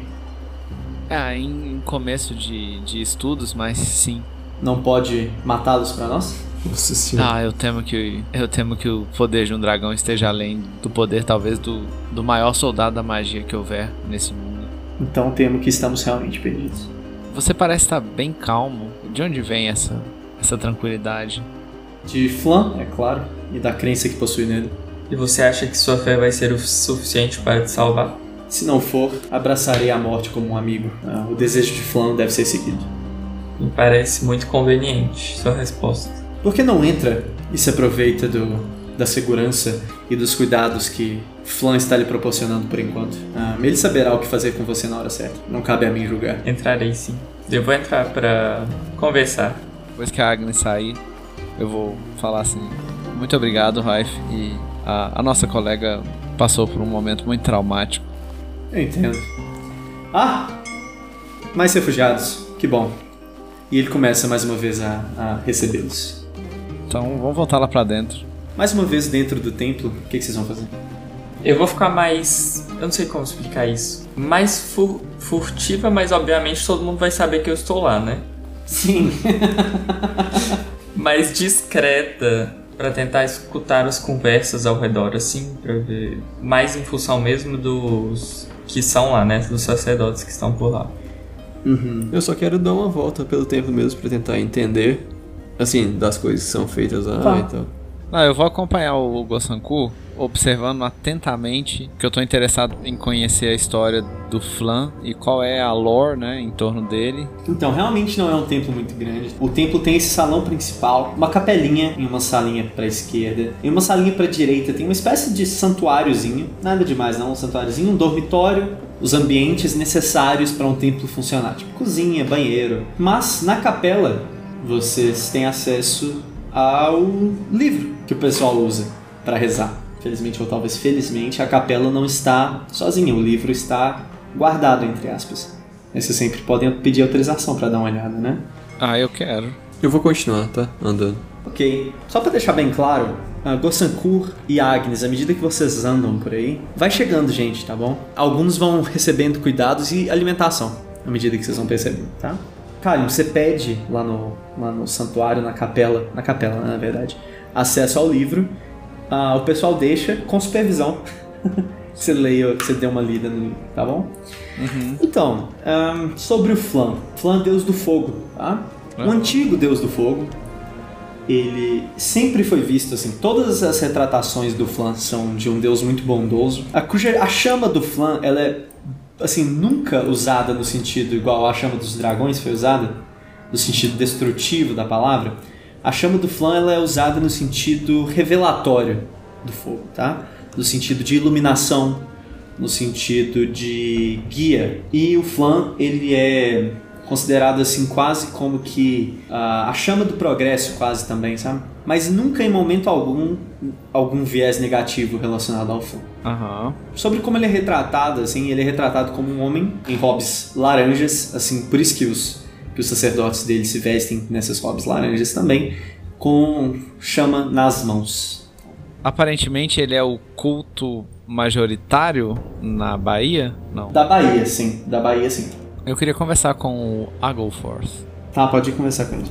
Ah, em, em começo de, de estudos, mas sim. Não pode matá-los pra nós? Nossa senhora. Ah, eu temo que eu temo que o poder de um dragão esteja além do poder talvez do, do maior soldado da magia que houver nesse mundo. Então temo que estamos realmente perdidos. Você parece estar bem calmo. De onde vem essa essa tranquilidade? De Flan, é claro, e da crença que possui nele. E você acha que sua fé vai ser o suficiente para te salvar? Se não for, abraçarei a morte como um amigo. Ah, o desejo de Flan deve ser seguido. Me parece muito conveniente sua resposta. Por que não entra e se aproveita do, da segurança e dos cuidados que Flan está lhe proporcionando por enquanto? Ah, ele saberá o que fazer com você na hora certa. Não cabe a mim julgar. Entrarei sim. Eu vou entrar para conversar. Depois que a Agnes sair, eu vou falar assim: muito obrigado, Raif. E a, a nossa colega passou por um momento muito traumático. Eu entendo. Ah! Mais refugiados. Que bom. E ele começa mais uma vez a, a recebê-los. Então vamos voltar lá pra dentro. Mais uma vez dentro do templo, o que, que vocês vão fazer? Eu vou ficar mais. Eu não sei como explicar isso. Mais fu- furtiva, mas obviamente todo mundo vai saber que eu estou lá, né? Sim. Mais discreta para tentar escutar as conversas ao redor, assim, para ver. Mais em função mesmo dos que são lá, né? Dos sacerdotes que estão por lá. Uhum. Eu só quero dar uma volta pelo tempo mesmo pra tentar entender, assim, das coisas que são feitas lá Tá. e tal. Não, eu vou acompanhar o Gosanku, observando atentamente, que eu tô interessado em conhecer a história do Flan e qual é a lore, né, em torno dele. Então, realmente não é um templo muito grande. O templo tem esse salão principal, uma capelinha e uma salinha pra esquerda. E uma salinha pra direita tem uma espécie de santuáriozinho. Nada demais não, um santuáriozinho, um dormitório, os ambientes necessários para um templo funcionar, tipo cozinha, banheiro. Mas na capela vocês têm acesso ao livro que o pessoal usa para rezar. Felizmente ou talvez felizmente, a capela não está sozinha, o livro está guardado entre aspas. Aí vocês sempre podem pedir autorização para dar uma olhada, né? Ah, eu quero. Eu vou continuar, tá? Andando. Ok. Só para deixar bem claro, a Gossankur e Agnes, à medida que vocês andam por aí, vai chegando gente, tá bom? Alguns vão recebendo cuidados e alimentação à medida que vocês vão percebendo, tá? Kalim, você pede lá no, lá no santuário, na capela, na capela, né, na verdade, acesso ao livro. Ah, o pessoal deixa com supervisão. você leia, você dê uma lida no livro, tá bom? Então, ahn, sobre o Flan. Flan, deus do fogo, tá? O antigo deus do fogo, ele sempre foi visto assim. Todas as retratações do Flan são de um deus muito bondoso. A, cuja, a chama do Flan, ela é assim nunca usada no sentido igual a chama dos dragões foi usada, no sentido destrutivo da palavra. A chama do Flan ela é usada no sentido revelatório do fogo, tá? No sentido de iluminação, no sentido de guia. E o Flan ele é considerado assim quase como que ah, a chama do progresso quase também, sabe? Mas nunca em momento algum algum viés negativo relacionado ao Flan. Aham. Sobre como ele é retratado, assim, ele é retratado como um homem em hobbies laranjas, assim, por isso que os, que os sacerdotes dele se vestem nessas hobbies laranjas também, com chama nas mãos. aparentemente ele é o culto majoritário na Bahia? Não. Da Bahia, sim. Da Bahia, sim. Eu queria conversar com o Agoforth. Tá, pode conversar com ele.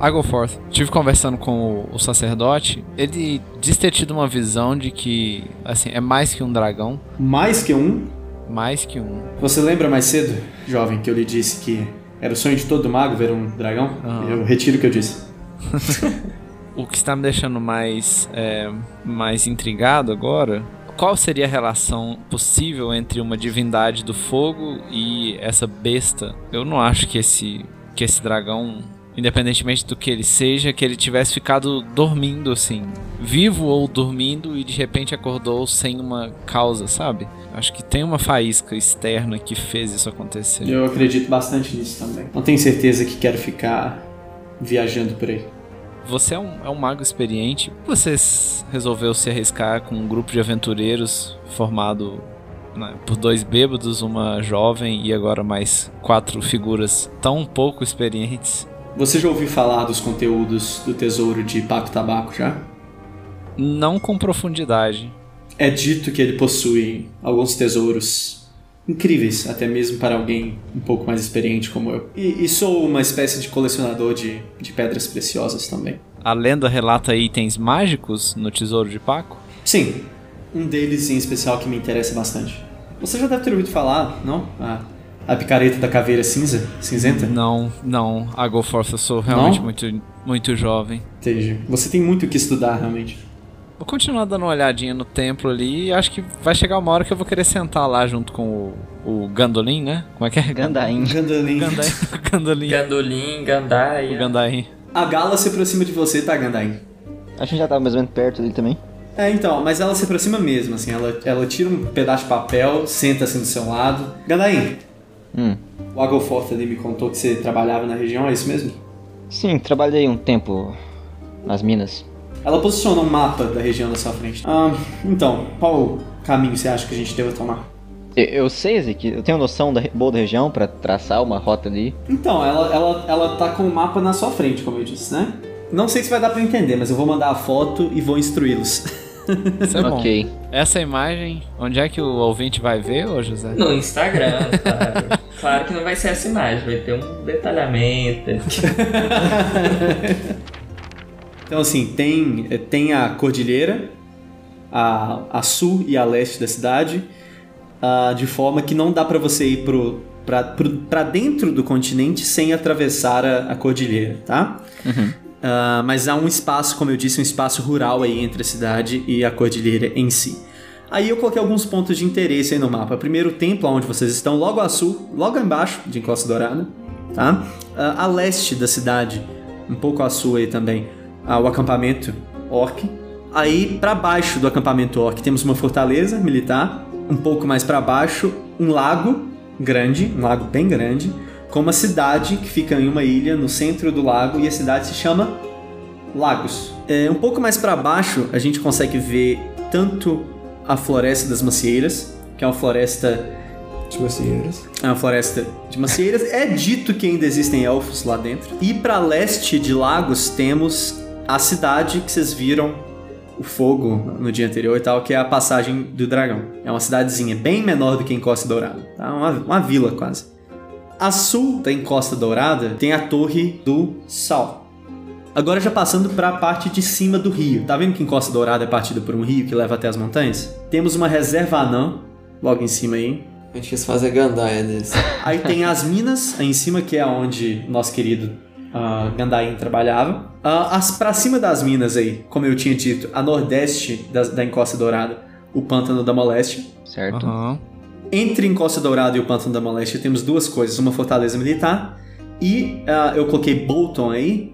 Agoforth, tive conversando com o, o sacerdote. Ele diz ter tido uma visão de que, assim, é mais que um dragão. Mais que um. Mais que um. Você lembra mais cedo, jovem, que eu lhe disse que era o sonho de todo mago ver um dragão? Eu retiro o que eu disse. O que está me deixando mais, é, mais intrigado agora. Qual seria a relação possível entre uma divindade do fogo e essa besta? Eu não acho que esse, que esse dragão, independentemente do que ele seja, que ele tivesse ficado dormindo assim, vivo ou dormindo e de repente acordou sem uma causa, sabe? Acho que tem uma faísca externa que fez isso acontecer. Eu acredito bastante nisso também. Não tenho certeza que quero ficar viajando por aí. Você é um, é um mago experiente. Você resolveu se arriscar com um grupo de aventureiros formado né, por dois bêbados, uma jovem e agora mais quatro figuras tão pouco experientes. Você já ouviu falar dos conteúdos do tesouro de Paco Tabaco já? Não com profundidade. É dito que ele possui alguns tesouros incríveis, até mesmo para alguém um pouco mais experiente como eu. E, e sou uma espécie de colecionador de, de pedras preciosas também. A lenda relata itens mágicos no tesouro de Paco? Sim, um deles em especial que me interessa bastante. Você já deve ter ouvido falar, não? A, a picareta da caveira cinza? Cinzenta? Não, não. A Go Force eu sou realmente Não? muito, muito jovem. Entendi. Você tem muito o que estudar, realmente. Vou continuar dando uma olhadinha no templo ali e acho que vai chegar uma hora que eu vou querer sentar lá junto com o, o Gandolin, né? Como é que é? Gandain. Gandalin. Gandain. Gandolin. Gandolim, Gandai. O Gandain. A Gala se aproxima de você, tá, Gandain? A gente já tava mais ou menos perto dele também. É, então, mas ela se aproxima mesmo, assim. Ela, ela tira um pedaço de papel, senta assim do seu lado. Gandain, Hum. o Agoforth ali me contou que você trabalhava na região, é isso mesmo? Sim, trabalhei um tempo nas minas. Ela posiciona um mapa da região da sua frente. Ah, então, qual caminho você acha que a gente deva tomar? Eu, sei, Zeke, eu tenho noção da, boa da região pra traçar uma rota ali. Então, ela, ela, ela tá com o mapa na sua frente, como eu disse, né? Não sei se vai dar pra entender, mas eu vou mandar a foto e vou instruí-los. Isso é bom. ok. Essa imagem, onde é que o ouvinte vai ver, ô José? No Instagram, claro. claro que não vai ser essa imagem, vai ter um detalhamento. Então, assim, tem, eh, tem a cordilheira, a, a sul e a leste da cidade, ah, de forma que não dá pra você ir pro, pra, pro, pra dentro do continente sem atravessar a, a cordilheira, tá? Ah, mas há um espaço, como eu disse, um espaço rural aí entre a cidade e a cordilheira em si. Aí eu coloquei alguns pontos de interesse aí no mapa. Primeiro, o templo onde vocês estão, logo a sul, logo embaixo de Encosta Dourada, tá? Ah, a leste da cidade, um pouco a sul aí também, ah, o acampamento orc. Aí, pra baixo do acampamento orc, temos uma fortaleza militar. Um pouco mais pra baixo, um lago grande, um lago bem grande, com uma cidade que fica em uma ilha no centro do lago e a cidade se chama Lagos. É, um pouco mais pra baixo, a gente consegue ver tanto a Floresta das Macieiras, que é uma floresta De macieiras. é uma floresta de macieiras. É dito que ainda existem elfos lá dentro. E para leste de Lagos temos a cidade que vocês viram o fogo no dia anterior e tal, que é a passagem do dragão. É uma cidadezinha bem menor do que Encosta Dourada. Tá? Uma, uma vila quase. A sul da Encosta Dourada tem a Torre do Sal. Agora já passando para a parte de cima do rio. Tá vendo que Encosta Dourada é partida por um rio que leva até as montanhas? Temos uma reserva anã logo em cima aí, A gente quis fazer gandaia desse. Aí tem as minas aí em cima, que é onde nosso querido ah, Gandain trabalhava. Ah, as para cima das minas aí, como eu tinha dito, a nordeste da, da Encosta Dourada, o Pântano da Moléstia. Certo? Aham. Entre Encosta Dourada e o Pântano da Moléstia temos duas coisas, uma fortaleza militar e ah, eu coloquei Bolton aí,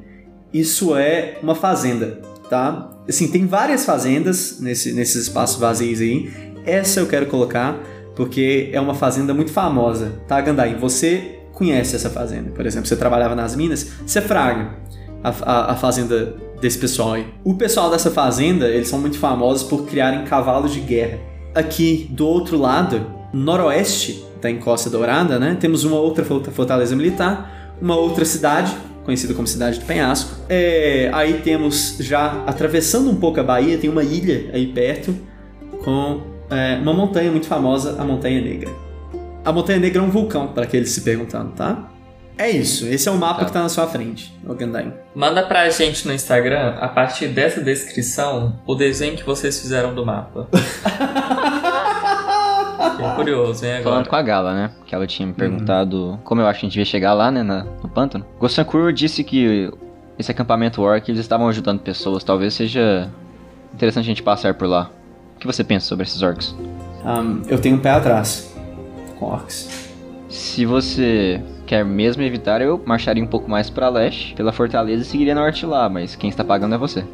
isso é uma fazenda, tá? Assim, tem várias fazendas nesse, nesses espaços vazios aí. Essa eu quero colocar porque é uma fazenda muito famosa, tá, Gandai? Você conhece essa fazenda, por exemplo, você trabalhava nas minas, você fraga a, a, a fazenda desse pessoal aí. O pessoal dessa fazenda, eles são muito famosos por criarem cavalos de guerra. Aqui do outro lado, noroeste da Encosta Dourada, né, temos uma outra fortaleza militar, uma outra cidade conhecida como Cidade do Penhasco. É, aí temos, já atravessando um pouco a Bahia, tem uma ilha aí perto com é, uma montanha muito famosa, a Montanha Negra. A Montanha Negra é um vulcão, para aqueles se perguntando, tá? É isso, esse é o mapa Tá. que tá na sua frente, o Gandain. Manda pra gente no Instagram, a partir dessa descrição, o desenho que vocês fizeram do mapa. Fiquei curioso, hein, agora. Falando com a Gala, né? Que ela tinha me perguntado como eu acho que a gente devia chegar lá, né? na- no pântano. Gossankur disse que esse acampamento orc, eles estavam ajudando pessoas. Talvez seja interessante a gente passar por lá. O que você pensa sobre esses orcs? Ahn, eu tenho um pé atrás com orcs. Se você quer mesmo evitar, eu marcharia um pouco mais pra leste, pela fortaleza e seguiria norte lá, mas quem está pagando é você.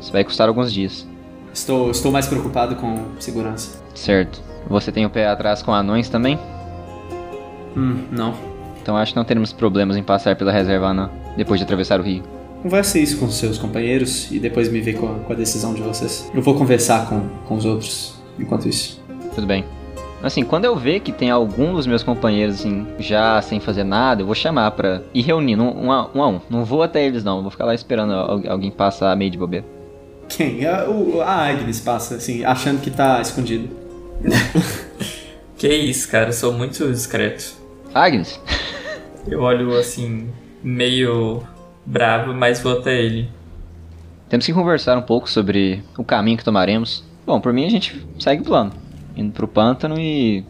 Isso vai custar alguns dias. Estou, estou mais preocupado com segurança. Certo. Você tem o pé atrás com anões também? Hum, não. Então acho que não teremos problemas em passar pela reserva anã depois de atravessar o rio. Converse isso com seus companheiros e depois me vê com a, com a decisão de vocês. Eu vou conversar com, com os outros enquanto isso. Tudo bem. Assim, quando eu ver que tem algum dos meus companheiros, assim, já sem fazer nada, eu vou chamar pra ir reunindo um, um, a, um a um. Não vou até eles, não. Vou ficar lá esperando al- alguém passar meio de bobeira. Quem? A, o- a Agnes passa, assim, achando que tá escondido. Que isso, cara, eu sou muito discreto. Agnes, Eu olho assim, meio bravo, mas vou até ele. temos que conversar um pouco sobre o caminho que tomaremos. Bom, por mim a gente segue o plano. Indo pro pântano e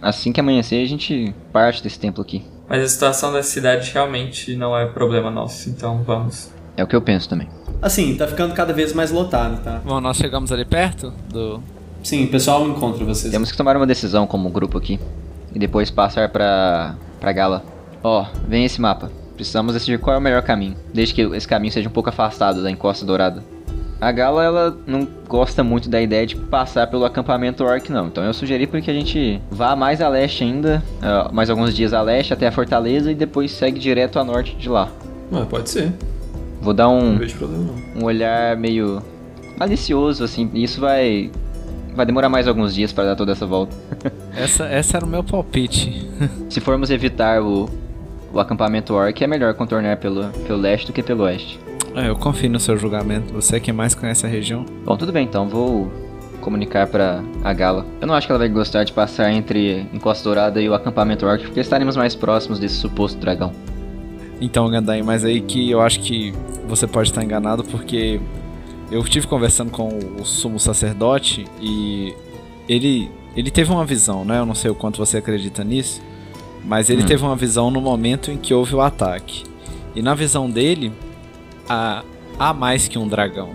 assim que amanhecer a gente parte desse templo aqui. Mas a situação da cidade realmente não é problema nosso, então vamos. É o que eu penso também. Assim, tá ficando cada vez mais lotado, tá? Bom, nós chegamos ali perto do. Sim, o pessoal encontra vocês. Temos que tomar uma decisão como grupo aqui. E depois passar pra, pra gala. Ó, vem esse mapa. Precisamos decidir qual é o melhor caminho. Desde que esse caminho seja um pouco afastado da encosta dourada. A gala, ela não gosta muito da ideia de passar pelo acampamento orc, não. Então eu sugeri para que a gente vá mais a leste ainda. ah, mais alguns dias a leste até a fortaleza e depois segue direto a norte de lá. Ah, pode ser. Vou dar Não um, vejo problema não. um olhar meio malicioso, assim. Isso vai... Vai demorar mais alguns dias para dar toda essa volta. Essa, essa era o meu palpite. Se formos evitar o, o acampamento orc, é melhor contornar pelo, pelo leste do que pelo oeste. É, eu confio no seu julgamento. Você é quem mais conhece a região. Bom, tudo bem então, vou comunicar pra a Gala. Eu não acho que ela vai gostar de passar entre Encosta Dourada e o acampamento orc, porque estaremos mais próximos desse suposto dragão. Então, Gandai, mas aí que eu acho que você pode estar enganado porque eu estive conversando com o sumo sacerdote e ele ele teve uma visão, né? Eu não sei o quanto você acredita nisso, mas ele Hum. teve uma visão no momento em que houve o ataque. E na visão dele, há, há mais que um dragão.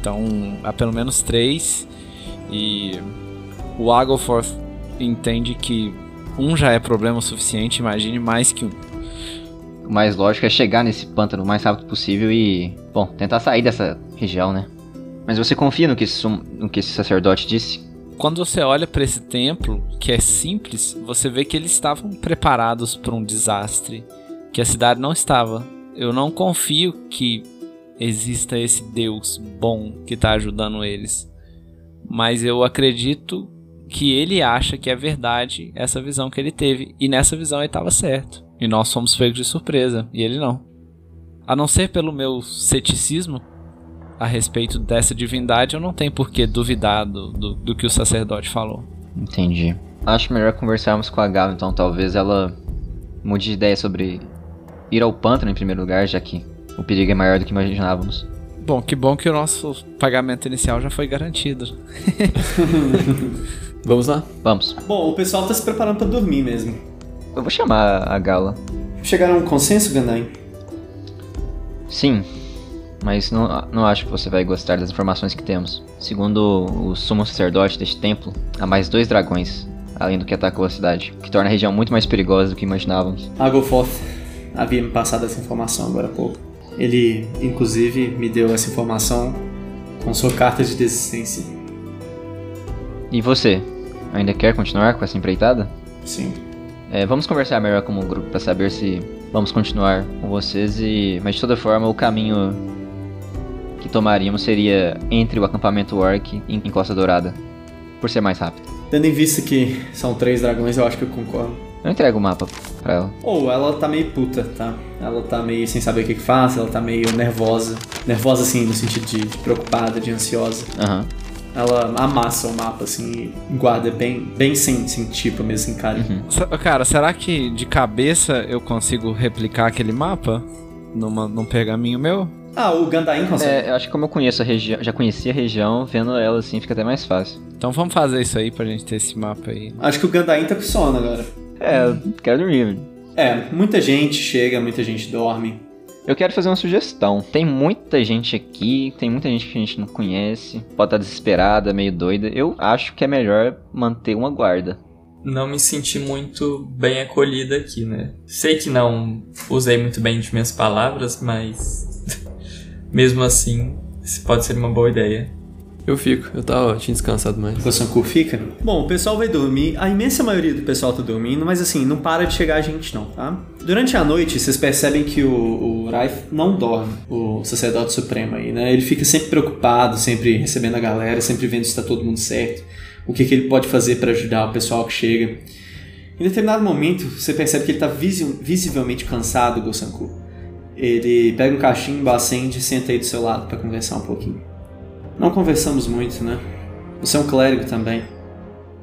Então, há pelo menos três e o Agoforth entende que um já é problema o suficiente, imagine mais que um. O mais lógico é chegar nesse pântano o mais rápido possível e, bom, tentar sair dessa região, né? Mas você confia no que esse, no que esse sacerdote disse? Quando você olha para esse templo, que é simples, você vê que eles estavam preparados para um desastre que a cidade não estava. Eu não confio que exista esse Deus bom que está ajudando eles, mas eu acredito que ele acha que é verdade essa visão que ele teve e nessa visão ele estava certo e nós fomos pegos de surpresa e ele não. A não ser pelo meu ceticismo, a respeito dessa divindade, eu não tenho por que duvidar do, do, do que o sacerdote falou. Entendi. Acho melhor conversarmos com a Gala, então talvez ela mude de ideia sobre ir ao pântano em primeiro lugar, já que o perigo é maior do que imaginávamos. Bom, que bom que o nosso pagamento inicial já foi garantido. Vamos lá? Vamos. Bom, o pessoal tá se preparando pra dormir mesmo. Eu vou chamar a Gala. Chegaram a um consenso, Gandain? Sim, mas não, não acho que você vai gostar das informações que temos. Segundo o sumo sacerdote deste templo, há mais dois dragões, além do que atacou a cidade, o que torna a região muito mais perigosa do que imaginávamos. Agoforth havia me passado essa informação agora há pouco. Ele, inclusive, me deu essa informação com sua carta de desistência. E você? Ainda quer continuar com essa empreitada? Sim. É, vamos conversar melhor como grupo para saber se vamos continuar com vocês e, mas de toda forma o caminho que tomaríamos seria entre o acampamento orc e em Costa Dourada, por ser mais rápido. Tendo em vista que são três dragões, eu acho que eu concordo. Eu entrego o mapa pra ela. Ou ela tá meio puta, tá? Ela tá meio sem saber o que, que faz, ela tá meio nervosa. Nervosa, assim, no sentido de, de preocupada, de ansiosa. Aham. Ela amassa o mapa, assim, e guarda bem, bem sem, sem tipo mesmo, sem cara. Se- Cara, será que de cabeça eu consigo replicar aquele mapa? Numa, num pergaminho meu? Ah, o Gandain consegue. É, eu acho que como eu conheço a região, já conheci a região, vendo ela assim fica até mais fácil. Então vamos fazer isso aí pra gente ter esse mapa aí. Acho que o Gandain tá com sono agora. É, eu quero dormir. É, muita gente chega, muita gente dorme. Eu quero fazer uma sugestão. Tem muita gente aqui, tem muita gente que a gente não conhece, pode estar desesperada, meio doida. Eu acho que é melhor manter uma guarda. Não me senti muito bem acolhida aqui, né? Sei que não usei muito bem de minhas palavras, mas mesmo assim, isso pode ser uma boa ideia. Eu fico, eu tava, tinha descansado mais. O Sanku fica. Bom, o pessoal vai dormir. A imensa maioria do pessoal tá dormindo, mas assim, não para de chegar gente não, tá? Durante a noite, vocês percebem que o, o Raif não dorme, o sacerdote supremo aí, né? Ele fica sempre preocupado, sempre recebendo a galera, sempre vendo se tá todo mundo certo. O que, que ele pode fazer para ajudar o pessoal que chega. Em determinado momento, você percebe que ele tá visi- visivelmente cansado, Gosanku. Ele pega um cachimbo, acende e senta aí do seu lado para conversar um pouquinho. Não conversamos muito, né? Você é um clérigo também.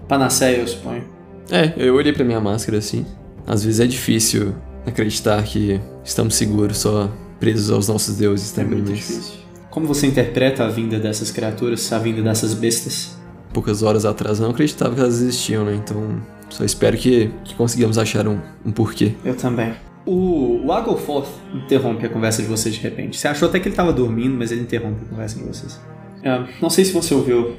Panacéia, eu suponho. É, eu olhei pra minha máscara assim. Às vezes é difícil acreditar que estamos seguros só presos aos nossos deuses É também, muito mas difícil. Como você interpreta a vinda dessas criaturas, a vinda dessas bestas? poucas horas atrás eu não acreditava que elas existiam, né? Então só espero que, que conseguimos achar um, um porquê. Eu também. O, o Agoforth interrompe a conversa de vocês de repente. Você achou até que ele estava dormindo, mas ele interrompe a conversa de vocês. É, não sei se você ouviu,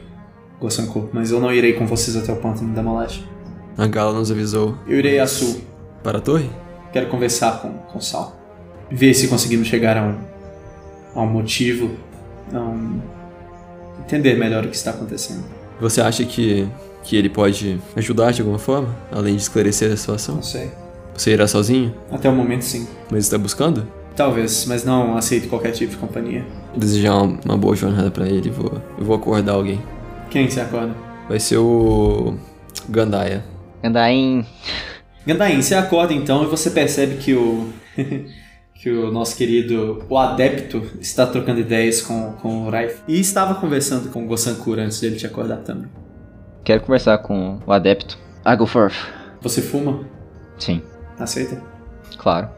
Gosanko, mas eu não irei com vocês até o pântano da Malate. A Gala nos avisou Eu irei a sul. para a torre? Quero conversar com, com Sal. Ver se conseguimos chegar a um, a um motivo. A um, entender melhor o que está acontecendo. Você acha que, que ele pode ajudar de alguma forma, além de esclarecer a situação? Não sei. Você irá sozinho? Até o momento, sim. Mas está buscando? Talvez, mas não aceito qualquer tipo de companhia. Desejar uma, uma boa jornada pra ele, vou, eu vou acordar alguém. Quem você acorda? Vai ser o Gandaia. Andar em. Gandain, você acorda então e você percebe que o. que o nosso querido. O adepto está trocando ideias com, com o Raif. E estava conversando com o Gosankura antes dele te acordar também. Quero conversar com o adepto. I go forth. Você fuma? Sim, Aceita? claro.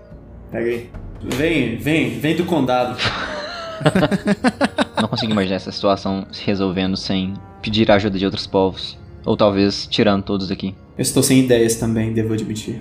Pega aí. Vem, vem, vem do condado. Não consigo imaginar essa situação se resolvendo sem pedir a ajuda de outros povos. Ou talvez tirando todos daqui. Eu estou sem ideias também, devo admitir.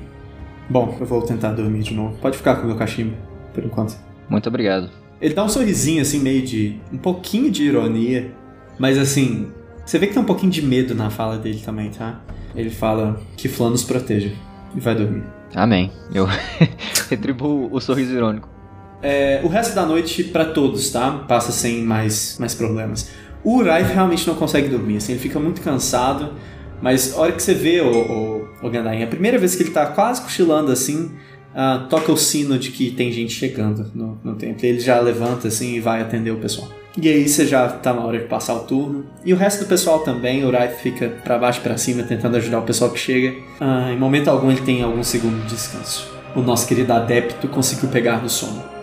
Bom, eu vou tentar dormir de novo. Pode ficar com o meu cachimbo, por enquanto. Muito obrigado. Ele dá um sorrisinho assim, meio de. um pouquinho de ironia. Mas assim. Você vê que tem um pouquinho de medo na fala dele também, tá? Ele fala que Flan nos proteja. E vai dormir. Amém. Eu retribuo o sorriso irônico. É, o resto da noite pra todos, tá? Passa sem mais, mais problemas. O Raif realmente não consegue dormir, assim, ele fica muito cansado. Mas a hora que você vê o, o, o Gandain, a primeira vez que ele tá quase cochilando assim, ah, toca o sino de que tem gente chegando no, no templo. Ele já levanta assim e vai atender o pessoal. E aí você já tá na hora de passar o turno. E o resto do pessoal também, o Raif fica pra baixo pra cima tentando ajudar o pessoal que chega. Ah, em momento algum ele tem algum segundo de descanso. O nosso querido adepto conseguiu pegar no sono.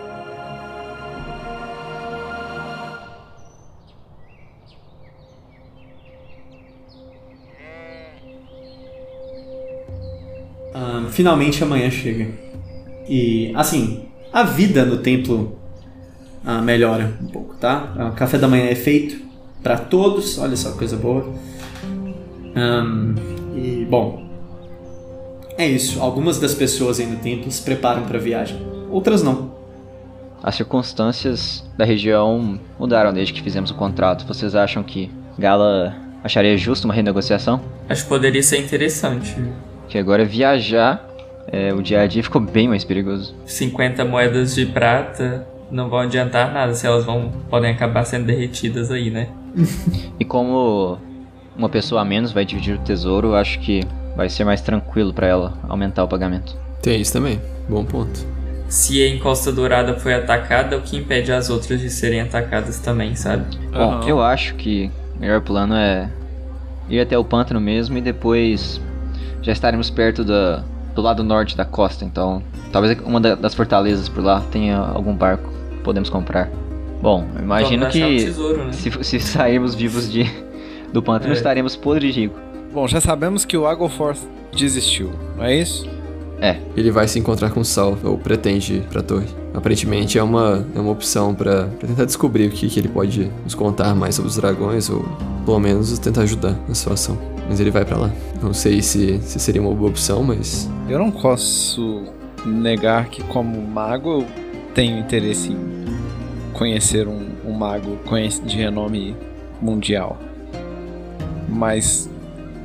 Finalmente amanhã chega. E, assim, a vida no templo ah, melhora um pouco, tá? O café da manhã é feito para todos, olha só que coisa boa. Ahn, e, bom, é isso. Algumas das pessoas aí no templo se preparam para a viagem, outras não. As circunstâncias da região mudaram desde que fizemos o contrato. Vocês acham que Gala acharia justo uma renegociação? Acho que poderia ser interessante. Que agora viajar, é, o dia a dia ficou bem mais perigoso. 50 moedas de prata não vão adiantar nada se elas vão podem acabar sendo derretidas aí, né? E como uma pessoa a menos vai dividir o tesouro, acho que vai ser mais tranquilo pra ela aumentar o pagamento. Tem isso também, bom ponto. Se a Encosta Dourada foi atacada, o que impede as outras de serem atacadas também, sabe? Bom, eu acho que o melhor plano é ir até o pântano mesmo e depois já estaremos perto da, do lado norte da costa, então talvez uma da- das fortalezas por lá tenha algum barco que podemos comprar. Bom, eu imagino que tesouro, né? se, se sairmos vivos de, do pântano É. estaremos podres de rico. Bom, já sabemos que o Agoforth desistiu, não é isso? É, Ele vai se encontrar com o Sal, ou pretende ir pra torre. Aparentemente é uma, é uma opção pra, pra tentar descobrir o que, que ele pode nos contar mais sobre os dragões, ou pelo menos tentar ajudar na situação. Mas ele vai pra lá. Não sei se, se seria uma boa opção, mas Eu não posso negar que, como mago, eu tenho interesse em conhecer um, um mago de renome mundial. Mas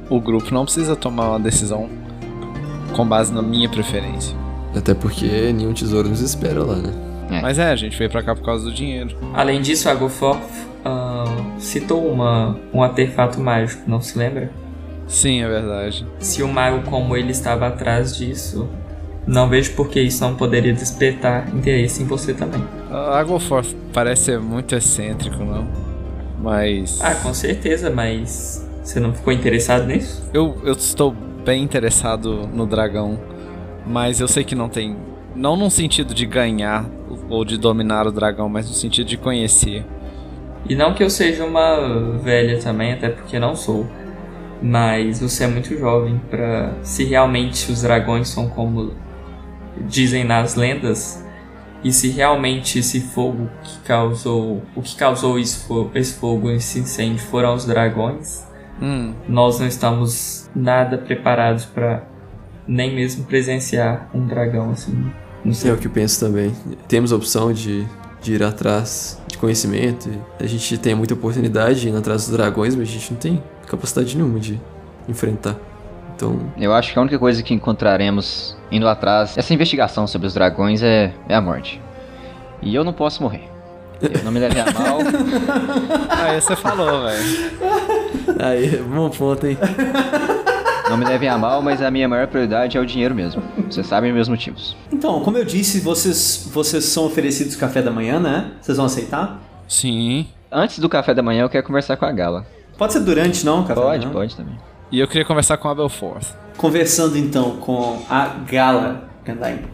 o grupo não precisa tomar uma decisão com base na minha preferência. até porque nenhum tesouro nos espera lá, né? É. Mas é, a gente veio pra cá por causa do dinheiro. Além disso, Agoforth ah, citou uma, um artefato mágico, não se lembra? Sim, é verdade. Se o mago como ele estava atrás disso, não vejo por que isso não poderia despertar interesse em você também. A Agoforth parece ser muito excêntrico, não? Mas. Ah, com certeza, mas você não ficou interessado nisso? Eu, eu estou bem interessado no dragão, mas eu sei que não tem. Não num sentido de ganhar ou de dominar o dragão, mas no sentido de conhecer. E não que eu seja uma velha também, até porque não sou. Mas você é muito jovem pra. Se realmente os dragões são como dizem nas lendas, e se realmente esse fogo que causou. O que causou esse fogo, esse fogo, esse incêndio foram os dragões, Hum, nós não estamos nada preparados pra nem mesmo presenciar um dragão assim. É o que eu penso também. Temos a opção de, de ir atrás de conhecimento. A gente tem muita oportunidade de ir atrás dos dragões, mas a gente não tem capacidade nenhuma de enfrentar. Então, eu acho que a única coisa que encontraremos indo atrás dessa investigação sobre os dragões é, é a morte. E eu não posso morrer. Eu não me leve a mal. aí você falou, velho. aí, bom ponto, hein? Não me levem a mal, mas a minha maior prioridade é o dinheiro mesmo. Vocês sabem meus motivos. Então, como eu disse, vocês, vocês são oferecidos café da manhã, né? Vocês vão aceitar? Sim. Antes do café da manhã, eu quero conversar com a Gala. Pode ser durante, não, café da Pode, manhã? pode também. E eu queria conversar com a Belforth. Conversando então com a Gala Gandai.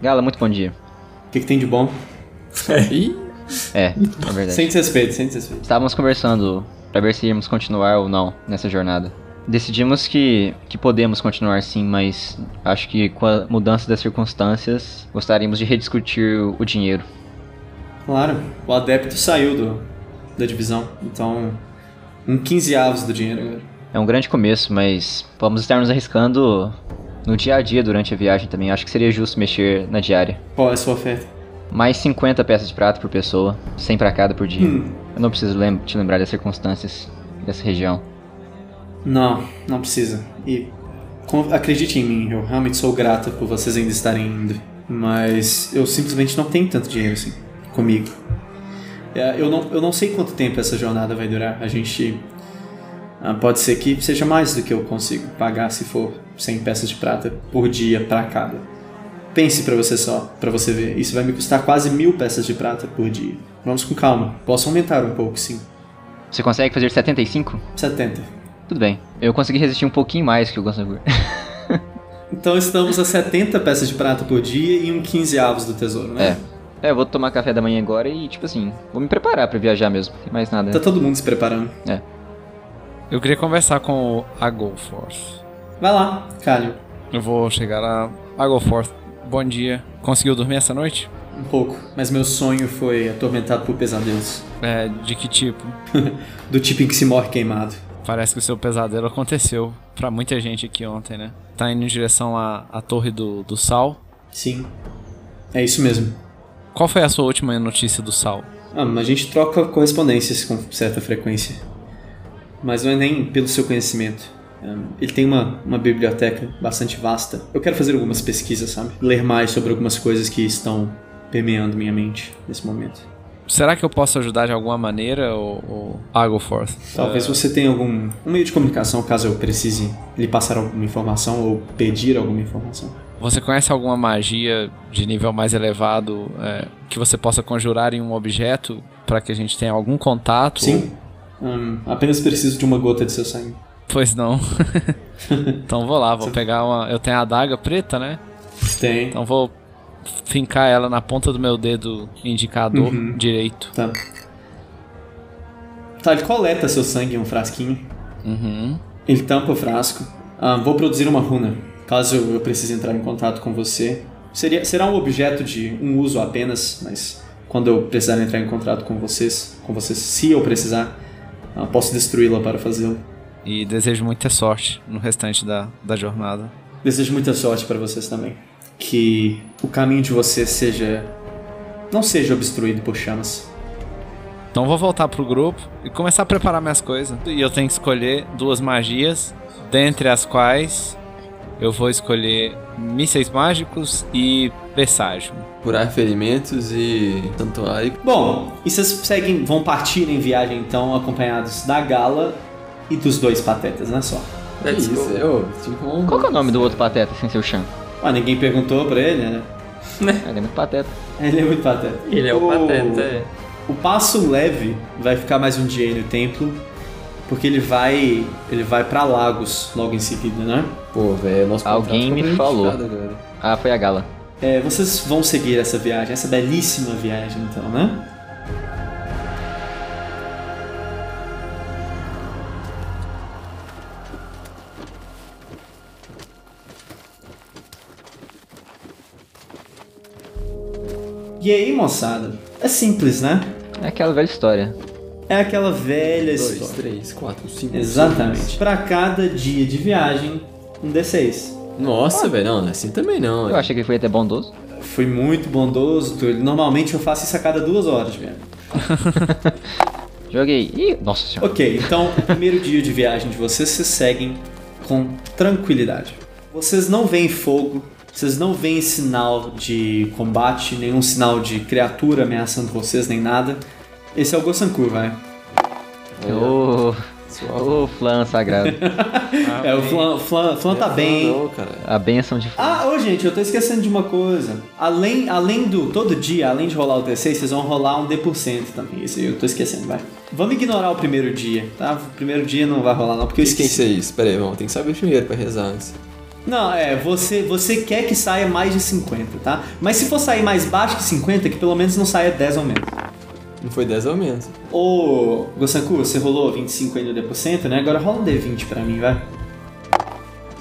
Gala, muito bom dia. O que, que tem de bom? É, é verdade. Sem desrespeito, sem desrespeito. Estávamos conversando para ver se íamos continuar ou não nessa jornada. Decidimos que, que podemos continuar sim, mas acho que com a mudança das circunstâncias gostaríamos de rediscutir o, o dinheiro. Claro, o adepto saiu do, da divisão, então um 15 avos do dinheiro agora. É um grande começo, mas vamos estar nos arriscando no dia a dia durante a viagem também. Acho que seria justo mexer na diária. Qual é a sua oferta? Mais 50 peças de prata por pessoa, 100 pra cada por dia. Hum. Eu não preciso lem te lembrar das circunstâncias dessa região. Não, não precisa. E acredite em mim, eu realmente sou grata por vocês ainda estarem indo. Mas eu simplesmente não tenho tanto dinheiro assim comigo. É, eu, não, eu não sei quanto tempo essa jornada vai durar. A gente. ah, pode ser que seja mais do que eu consigo pagar se for 100 peças de prata por dia pra cada. Pense pra você só, pra você ver. Isso vai me custar quase mil peças de prata por dia. Vamos com calma. Posso aumentar um pouco, sim. Você consegue fazer 75? 70. Tudo bem. Eu consegui resistir um pouquinho mais que o Gunslinger. Então estamos a 70 peças de prata por dia e um 15 avos do tesouro, né? É. É, eu vou tomar café da manhã agora e, tipo assim, vou me preparar pra viajar mesmo. Não tem mais nada. Tá todo mundo se preparando. Eu queria conversar com o Agoforth. Vai lá, Calho. Eu vou chegar a Agoforth. Bom dia. Conseguiu dormir essa noite? Um pouco, mas meu sonho foi atormentado por pesadelos. É, de que tipo? Do tipo em que se morre queimado. Parece que o seu pesadelo aconteceu pra muita gente aqui ontem, né? Tá indo em direção à, à Torre do, do Sal. Sim. É isso mesmo. Qual foi a sua última notícia do Sal? Ah, a gente troca correspondências com certa frequência. Mas não é nem pelo seu conhecimento. Um, Ele tem uma, uma biblioteca bastante vasta. Eu quero fazer algumas pesquisas, sabe? Ler mais sobre algumas coisas que estão permeando minha mente nesse momento. Será que eu posso ajudar de alguma maneira, ou, ou? Talvez você tenha algum um meio de comunicação caso eu precise lhe passar alguma informação ou pedir alguma informação. Você conhece alguma magia de nível mais elevado é, que você possa conjurar em um objeto para que a gente tenha algum contato? Sim. Hum, apenas preciso de uma gota de seu sangue. Pois não. então vou lá, vou pegar uma. Eu tenho a adaga preta, né? Tem. Então vou fincar ela na ponta do meu dedo indicador Uhum. direito. Tá. Tá, ele coleta seu sangue em um frasquinho. Uhum. Ele tampa o frasco. Ah, vou produzir uma runa. Caso eu eu precise entrar em contato com você. Seria, será um objeto de um uso apenas, mas quando eu precisar entrar em contato com vocês, com vocês, se eu precisar, ah, posso destruí-la para fazê-lo. E desejo muita sorte no restante da, da jornada. Desejo muita sorte para vocês também. Que o caminho de vocês seja. não seja obstruído por chamas. Então vou voltar pro grupo e começar a preparar minhas coisas. E eu tenho que escolher duas magias, dentre as quais eu vou escolher mísseis mágicos e presságio. Curar ferimentos e santuário. Bom, e vocês seguem, vão partir em viagem então, acompanhados da Gala e dos dois patetas, não é só? É isso, eu. Tipo. Qual que é o nome do outro pateta sem ser o Chan? Ah, ninguém perguntou pra ele, né? Ele é muito pateta. Ele é muito pateta. Ele é o pateta. é. O passo leve vai ficar mais um dia aí no templo, porque ele vai, ele vai para Lagos logo em seguida, né? Pô, velho, nosso Alguém ficou me falou. agora. Ah, foi a Gala. É, vocês vão seguir essa viagem, essa belíssima viagem, então, né? E aí, moçada? É simples, né? É aquela velha história. É aquela velha Dois, história. três, quatro, cinco. Exatamente. Para cada dia de viagem, um D6. seis. Nossa, velho, não, não é assim também não. Eu velho. achei que ele foi até bondoso. Fui muito bondoso, Túlio. Normalmente eu faço isso a cada duas horas, velho. Joguei. Ih, nossa senhora. Ok, então, o primeiro dia de viagem de vocês, vocês seguem com tranquilidade. Vocês não veem fogo, vocês não veem sinal de combate, nenhum sinal de criatura ameaçando vocês, nem nada. Esse é o Gosankur, vai. Ô, ô, flan sagrado. É, o Flan, Flan, Flan tá bem. Não. A benção de flan. Ah, ô gente, eu tô esquecendo de uma coisa. Além, além do. Todo dia, além de rolar o D6, vocês vão rolar um D% também. Isso aí eu tô esquecendo, vai. Vamos ignorar o primeiro dia, tá? O primeiro dia não vai rolar, não, porque eu Quem que é esqueci. isso? Pera aí, vamos, tem que saber primeiro pra rezar antes. Não, é, você, você quer que saia mais de 50, tá? Mas se for sair mais baixo que 50, que pelo menos não saia 10 ou menos. Não foi 10 ao menos. Ô, Gosanku, você rolou 25 aí no D%, né? Agora rola um D20 pra mim, vai.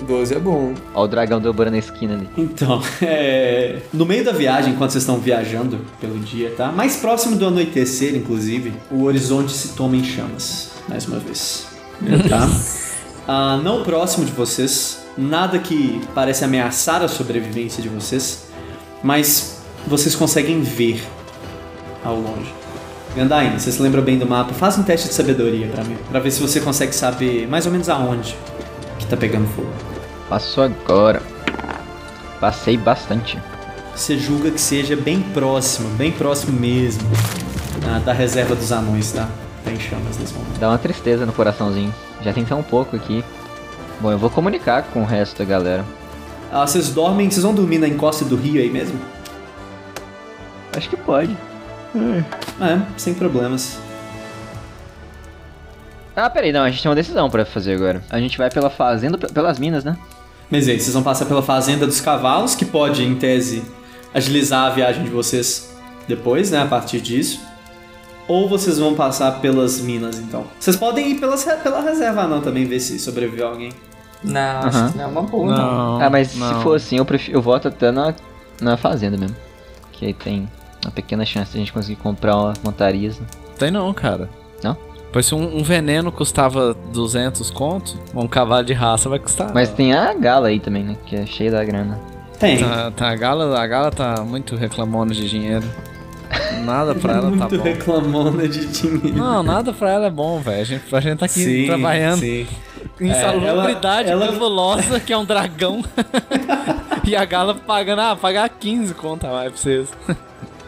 12 é bom. Ó o dragão dobrando na esquina ali. Então, é... No meio da viagem, enquanto vocês estão viajando pelo dia, tá? Mais próximo do anoitecer, inclusive, o horizonte se toma em chamas, mais uma vez. Tá? Ah, não próximo de vocês, nada que parece ameaçar a sobrevivência de vocês, mas vocês conseguem ver ao longe. Gandain, você se lembra bem do mapa? Faz um teste de sabedoria pra mim, pra ver se você consegue saber mais ou menos aonde que tá pegando fogo. Passou agora. Passei bastante. Você julga que seja bem próximo, bem próximo mesmo ah, da reserva dos anões, tá? Tá em chamas nesse momento. Dá uma tristeza no coraçãozinho. Já tem tão pouco aqui. Bom, eu vou comunicar com o resto da galera. Ah, vocês dormem, vocês vão dormir na encosta do rio aí mesmo? Acho que pode. É, sem problemas. Ah, peraí, não, a gente tem uma decisão pra fazer agora. A gente vai pela fazenda, pe- pelas minas, né? Mas aí, vocês vão passar pela fazenda dos cavalos, que pode, em tese, agilizar a viagem de vocês depois, né? A partir disso. Ou vocês vão passar pelas minas, então. Vocês podem ir pelas, pela reserva não também, ver se sobreviveu alguém. Não, acho que não é uma boa, não. Não. ah, mas não. se for assim, eu, prefiro, eu voto até na, na fazenda mesmo. Que aí tem uma pequena chance de a gente conseguir comprar uma montarias. né? Tem não, cara. Não? Pois se um, um veneno custava 200 conto, um cavalo de raça vai custar. Mas tem a gala aí também, né? Que é cheia da grana. Tem. Tá, tá, a, gala, a gala tá muito reclamona de dinheiro. Nada pra ela tá Muito bom. reclamona de dinheiro. Não, nada pra ela é bom, velho. A gente, a gente tá aqui trabalhando Sim. em É, salubridade ela- ela- nebulosa, que é um dragão. e a gala pagando, ah, pagar 15 conto a mais pra vocês.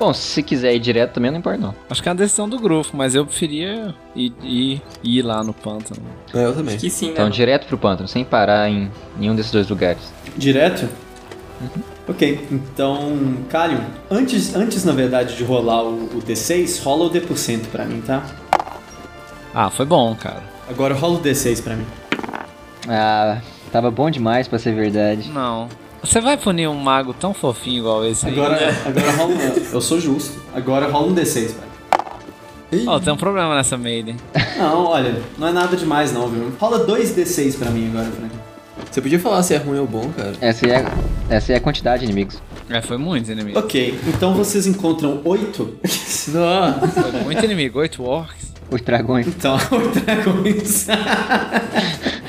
Bom, se quiser ir direto também não importa não. Acho que é uma decisão do grupo, mas eu preferia ir, ir, ir lá no pântano. É, eu também. Que sim, né? Então direto pro pântano, sem parar em nenhum desses dois lugares. Direto? Ok, então, Kalion, antes, antes na verdade de rolar o, o D6, rola o D% pra mim, tá? Ah, foi bom, cara. Agora rola o D6 pra mim. Ah, tava bom demais pra ser verdade. Não. Você vai punir um mago tão fofinho igual esse aí? Agora, agora rola um. Eu sou justo. Agora rola um D6, velho. Ó, tem um problema nessa Maiden. Não, olha, não é nada demais não, viu? Rola dois D6 pra mim agora, Frank. Você podia falar se é ruim ou bom, cara. Essa aí é, essa é a quantidade de inimigos. É, foi muitos inimigos. Ok, então vocês encontram oito. Não. Foi muito inimigo, oito orcs. Os dragões. Então, oito dragões.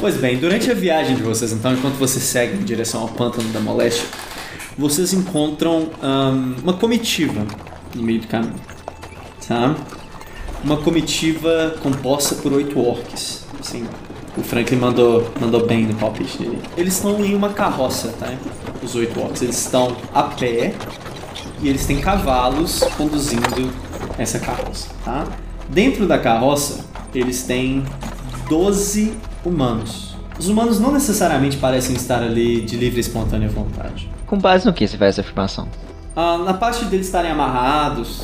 pois bem, durante a viagem de vocês, então, enquanto vocês seguem em direção ao pântano da moléstia, vocês encontram ahn, uma comitiva no meio do caminho. Tá? Uma comitiva composta por oito orcs. Assim, o Franklin mandou, mandou bem no palpite dele. Eles estão em uma carroça, tá? Os oito orcs. Eles estão a pé e eles têm cavalos conduzindo essa carroça, tá? Dentro da carroça, eles têm 12 humanos. Os humanos não necessariamente parecem estar ali de livre e espontânea vontade. Com base no que você faz essa afirmação? Ah, na parte deles estarem amarrados.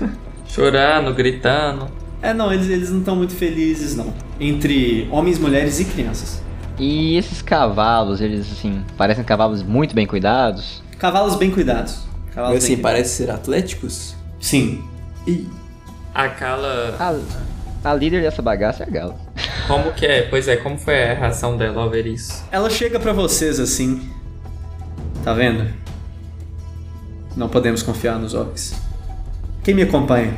Chorando, gritando. É, não, eles, eles não estão muito felizes, não. Entre homens, mulheres e crianças. E esses cavalos, eles assim, parecem cavalos muito bem cuidados. Cavalos bem cuidados. Cavalos Mas assim, bem parece ser atléticos? Sim. Ih, A Kala. A, a líder dessa bagaça é a Gala. Como que é? Pois é, como foi a reação dela ao ver isso? Ela chega pra vocês assim. Tá vendo? Não podemos confiar nos orcs. Quem me acompanha?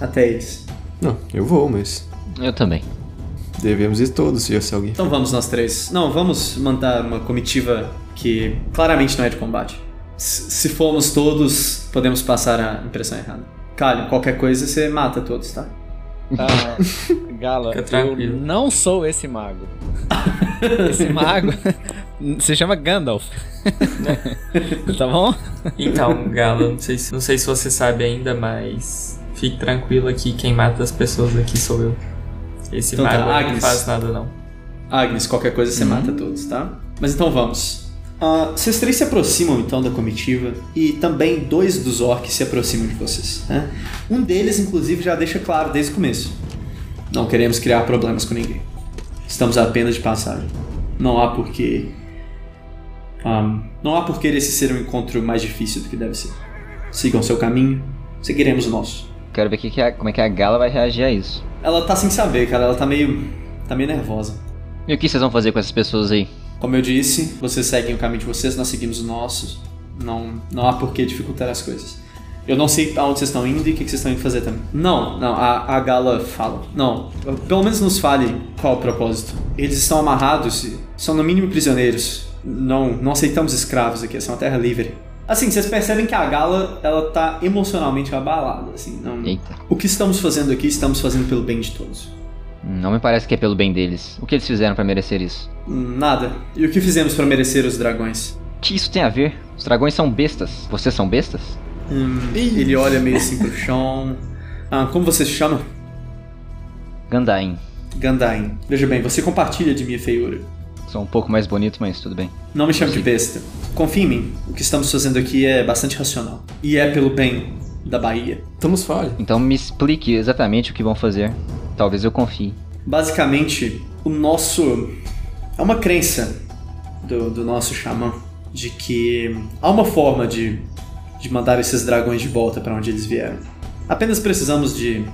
Até eles. não, eu vou, mas Eu também. devemos ir todos se fosse alguém. Então vamos nós três. Não, vamos mandar uma comitiva que claramente não é de combate. S- Se formos todos, podemos passar a impressão errada. Calho, qualquer coisa você mata todos, tá? Ah, Gala, eu não sou esse mago. Esse mago se chama Gandalf. tá bom? Então, Gala, não sei, se, não sei se você sabe ainda, mas fique tranquilo aqui, quem mata as pessoas aqui sou eu. Esse Então tá, mago aí não faz nada não. Agnes, qualquer coisa você mata todos, tá? Mas então vamos. Ah, vocês três se aproximam então da comitiva e também dois dos orcs se aproximam de vocês. Né? Um deles, inclusive, já deixa claro desde o começo: não queremos criar problemas com ninguém. Estamos apenas de passagem. Não há porquê. ah, não há porquê esse ser um encontro mais difícil do que deve ser. Sigam seu caminho, seguiremos o nosso. Quero ver que que a- como é que a Gala vai reagir a isso. Ela tá sem saber, cara. Ela tá meio. tá meio nervosa. E o que vocês vão fazer com essas pessoas aí? Como eu disse, vocês seguem o caminho de vocês, nós seguimos o nosso. Não, não há por que dificultar as coisas. Eu não sei aonde vocês estão indo e o que vocês estão indo fazer também. Não, não, a, a Gala fala. Não, pelo menos nos fale qual o propósito. Eles estão amarrados são no mínimo prisioneiros. Não, não aceitamos escravos aqui, essa é uma terra livre. Assim, vocês percebem que a Gala, ela tá emocionalmente abalada, assim. Não... Eita. O que estamos fazendo aqui, estamos fazendo pelo bem de todos. Não me parece que é pelo bem deles. O que eles fizeram pra merecer isso? Nada. E o que fizemos para merecer os dragões? O que isso tem a ver? Os dragões são bestas. Vocês são bestas? Hum, ele olha meio assim pro chão. Ah, como você se chama? Gandain. Gandain. Veja bem, você compartilha de minha feiura. Sou um pouco mais bonito, mas tudo bem. Não me chame de besta. Confie em mim. O que estamos fazendo aqui é bastante racional. E é pelo bem da Bahia. Nos fale. Então me explique exatamente o que vão fazer. Talvez eu confie. Basicamente, o nosso. É uma crença do, do nosso xamã de que há uma forma de, de mandar esses dragões de volta para onde eles vieram. Apenas precisamos de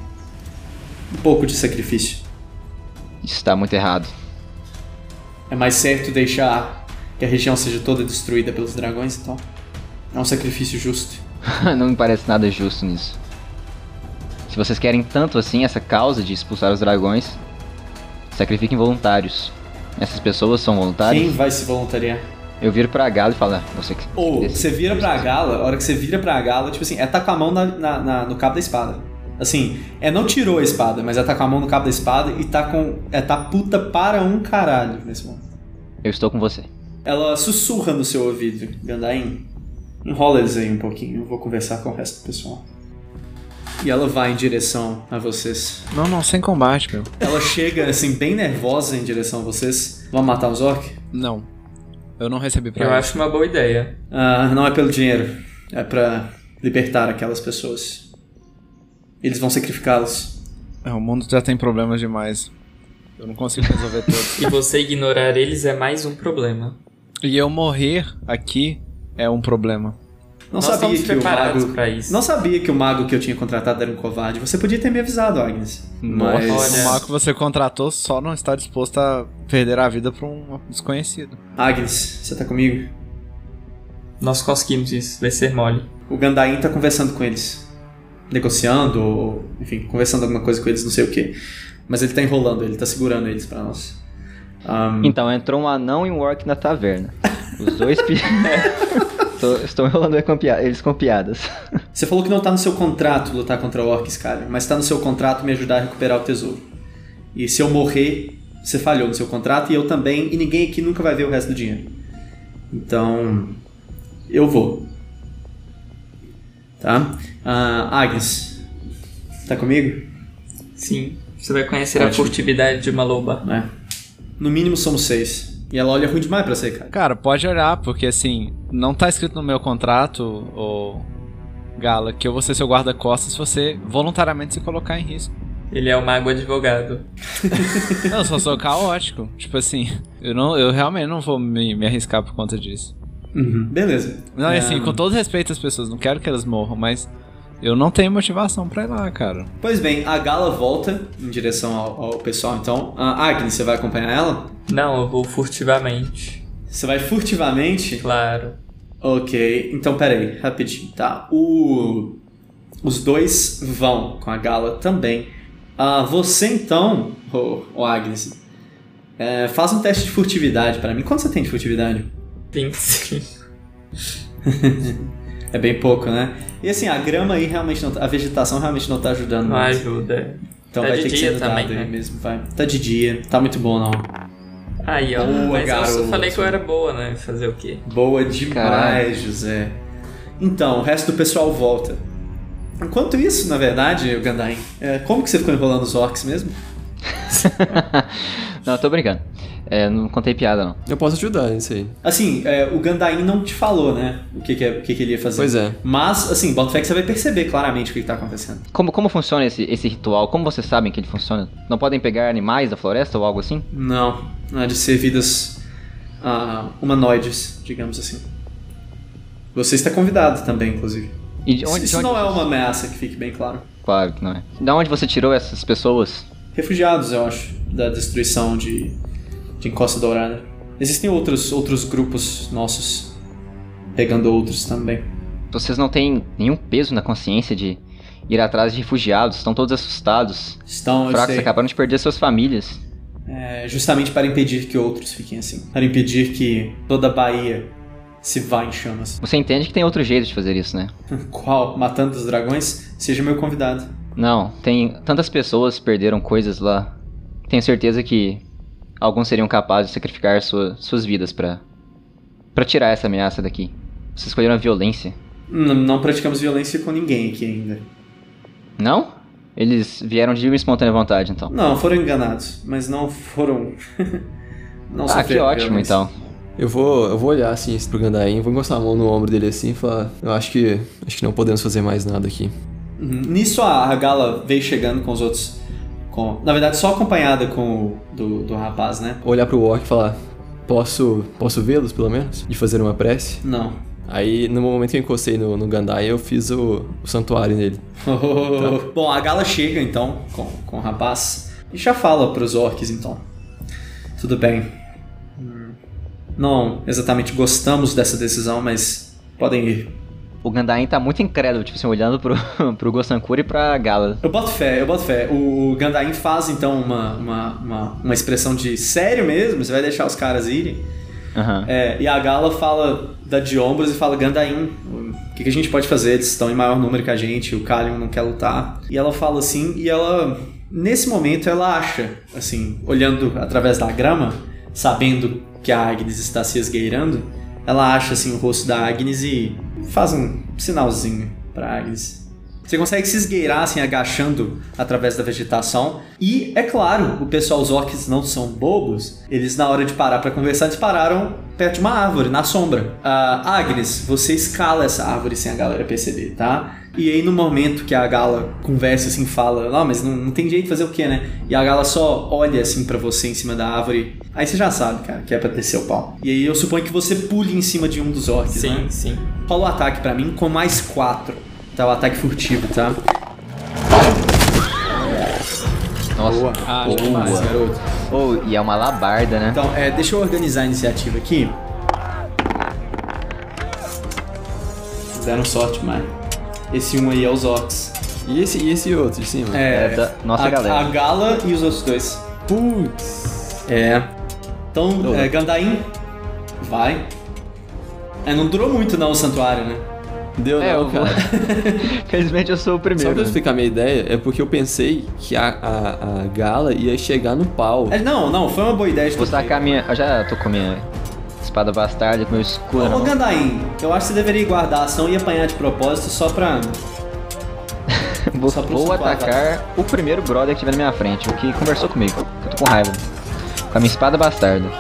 um pouco de sacrifício. Isso está muito errado. É mais certo deixar que a região seja toda destruída pelos dragões, então. É um sacrifício justo. Não me parece nada justo nisso. Se vocês querem tanto assim essa causa de expulsar os dragões, sacrifiquem voluntários. Essas pessoas são voluntários? Quem vai se voluntariar? Eu viro pra Gala e falo, "Ah, você que. Ou desse- você vira pra gala, a hora que você vira pra gala, tipo assim, é tá com a mão na, na- na- no cabo da espada. Assim, é não tirou a espada, mas é tá com a mão no cabo da espada e tá com. É tá puta para um caralho nesse momento. Eu estou com você. Ela sussurra no seu ouvido, Gandain. Enrola eles aí um pouquinho, eu vou conversar com o resto do pessoal. E ela vai em direção a vocês. Não, não, sem combate, meu. Ela chega, assim, bem nervosa em direção a vocês. Vão matar os orcs? Não. Eu não recebi pra Eu isso. acho uma boa ideia. Ah, não é pelo dinheiro. É pra libertar aquelas pessoas. Eles vão sacrificá-los. É, o mundo já tem problemas demais. Eu não consigo resolver todos. E você ignorar eles é mais um problema. E eu morrer aqui é um problema. Não Nós sabia que o mago. pra isso. Não sabia que o mago que eu tinha contratado era um covarde. Você podia ter me avisado, Agnes. Mas. Olha- O mago que você contratou só não está disposto a perder a vida pra um desconhecido. Agnes, você tá comigo? Nós conseguimos isso, vai ser mole. O Gandain tá conversando com eles. Negociando, ou, enfim, conversando alguma coisa com eles, não sei o que. Mas ele tá enrolando, ele tá segurando eles pra nós. Ahn, Então, entrou um anão e um orc na taverna. Os dois pi... Tô- Estou enrolando com eles com piadas. Você falou que não tá no seu contrato lutar contra orcs, cara, mas tá no seu contrato me ajudar a recuperar o tesouro. E se eu morrer, você falhou no seu contrato e eu também, e ninguém aqui nunca vai ver o resto do dinheiro. Então, eu vou. Tá? Ah, Agnes, tá comigo? Sim, você vai conhecer a Ótimo. furtividade de uma loba. É. No mínimo somos seis. E ela olha ruim demais pra você, cara. Cara, pode olhar, porque assim, não tá escrito no meu contrato, ô Gala, que eu vou ser seu guarda-costas se você voluntariamente se colocar em risco. Ele é o mago advogado. Não, eu só sou caótico. Tipo assim, eu, não, eu realmente não vou me, me arriscar por conta disso. Uhum. Beleza. Não, e É, assim, com todo respeito às pessoas, não quero que elas morram, mas eu não tenho motivação pra ir lá, cara. Pois bem, a Gala volta em direção ao, ao pessoal, então. Ah, Agnes, você vai acompanhar ela? Não, eu vou furtivamente. Você vai furtivamente? Claro. Ok, então peraí, rapidinho, tá? O... Os dois vão com a Gala também. Ah, você então, ô ô Agnes, é, faz um teste de furtividade pra mim. Quanto você tem de furtividade? 25. É bem pouco, né? E assim, a grama aí realmente não tá, A vegetação realmente não tá ajudando Não muito. ajuda. Então Tá vai de ter que ser dado também, aí né? mesmo, vai. Tá de dia, tá muito bom não. Aí, ó. Boa, mas eu garoto. só falei que eu era boa, né? Fazer o quê? Boa demais, Caralho. José. Então, o resto do pessoal volta. Enquanto isso, na verdade, o Gandain, é, como que você ficou enrolando os orcs mesmo? não, eu tô brincando. É, não contei piada, não. Eu posso ajudar nisso aí. Assim, é, o Gandain não te falou, né? O que, que, é- o que, que ele ia fazer. Pois é. Mas, assim, Botafé que você vai perceber claramente o que, que tá acontecendo. Como, como funciona esse, esse ritual? Como vocês sabem que ele funciona? Não podem pegar animais da floresta ou algo assim? Não, não é de ser vidas ah, humanoides, digamos assim. Você está convidado também, inclusive. E de onde, Isso de onde não é uma ameaça, que fique bem claro. Claro que não é. Da onde você tirou essas pessoas? Refugiados, eu acho, da destruição de, de Encosta Dourada. Existem outros, outros grupos nossos pegando outros também. Vocês não têm nenhum peso na consciência de ir atrás de refugiados? Estão todos assustados, Estão, fracos, acabaram de perder suas famílias. é, justamente para impedir que outros fiquem assim. Para impedir que toda a Bahia se vá em chamas. Você entende que tem outro jeito de fazer isso, né? Qual? Matando os dragões? Seja meu convidado. Não, tem tantas pessoas perderam coisas lá. Tenho certeza que alguns seriam capazes de sacrificar sua- suas vidas pra para tirar essa ameaça daqui. Vocês escolheram a violência. N- não praticamos violência com ninguém aqui ainda. Não? Eles vieram de livre e espontânea vontade, então. Não, foram enganados, mas não foram. não Ah, que ótimo, violência. então. Eu vou, eu vou olhar assim pro Gandain, vou encostar a mão no ombro dele assim e falar: Eu acho que acho que não podemos fazer mais nada aqui. Uhum. Nisso a, a Gala veio chegando com os outros. Com, na verdade, só acompanhada com o do, do rapaz, né? Olhar pro Orc e falar: Posso, posso vê-los pelo menos? De fazer uma prece? Não. Aí no momento que eu encostei no, no Gandai, eu fiz o, o santuário nele. Bom, a Gala chega então com, com o rapaz e já fala pros orcs então. Tudo bem. Não exatamente gostamos dessa decisão, mas podem ir. O Gandain tá muito incrédulo, tipo assim, olhando pro, pro Gosankura e pra Gala. Eu boto fé, eu boto fé. O Gandain faz então uma, uma, uma, uma expressão de sério mesmo, você vai deixar os caras irem. Aham. É, e a Gala fala, dá de ombros e fala, Gandain, o que, que a gente pode fazer? Eles estão em maior número que a gente, o Kalion não quer lutar. E ela fala assim, e ela, nesse momento, ela acha, assim, olhando através da grama, sabendo que a Agnes está se esgueirando, ela acha, assim, o rosto da Agnes e faz um sinalzinho pra Agnes. Você consegue se esgueirar, assim, agachando através da vegetação. E, é claro, o pessoal, os orcs não são bobos. Eles, na hora de parar pra conversar, eles pararam perto de uma árvore, na sombra. Ah, Agnes, você escala essa árvore sem a galera perceber, tá? E aí no momento que a Gala conversa assim, fala, ah, mas não, não tem jeito de fazer o quê, né? E a Gala só olha assim pra você em cima da árvore. Aí você já sabe, cara, que é pra descer o pau. E aí eu suponho que você pule em cima de um dos orcs, Sim, né? sim. Rola o ataque pra mim com mais 4. Tá, o ataque furtivo, tá? Nossa. Boa. Ah, Boa, demais. garoto. Oh, e é uma labarda, né? Então, é, deixa eu organizar a iniciativa aqui. Deram sorte, mas. Esse um aí é os orcs. E esse, e esse outro de cima? É, É da nossa a, galera. A Gala e os outros dois. Putz. É. Então, é, Gandaim, vai. É, não durou muito não o santuário, né? Deu É, não, eu vou- cara. Felizmente eu sou o Só pra primeiro. eu explicar a minha ideia, é porque eu pensei que a, a, a gala ia chegar no pau. É, não, não, foi uma boa ideia de Vou sacar minha. Eu já tô com minha espada bastarda, com meu escudo Ô, mão. Gandaim, eu acho que você deveria guardar a ação e apanhar de propósito só pra. Vou, só pro vou atacar o primeiro brother que tiver na minha frente, o que conversou comigo. Eu tô com raiva. Com a minha espada bastarda.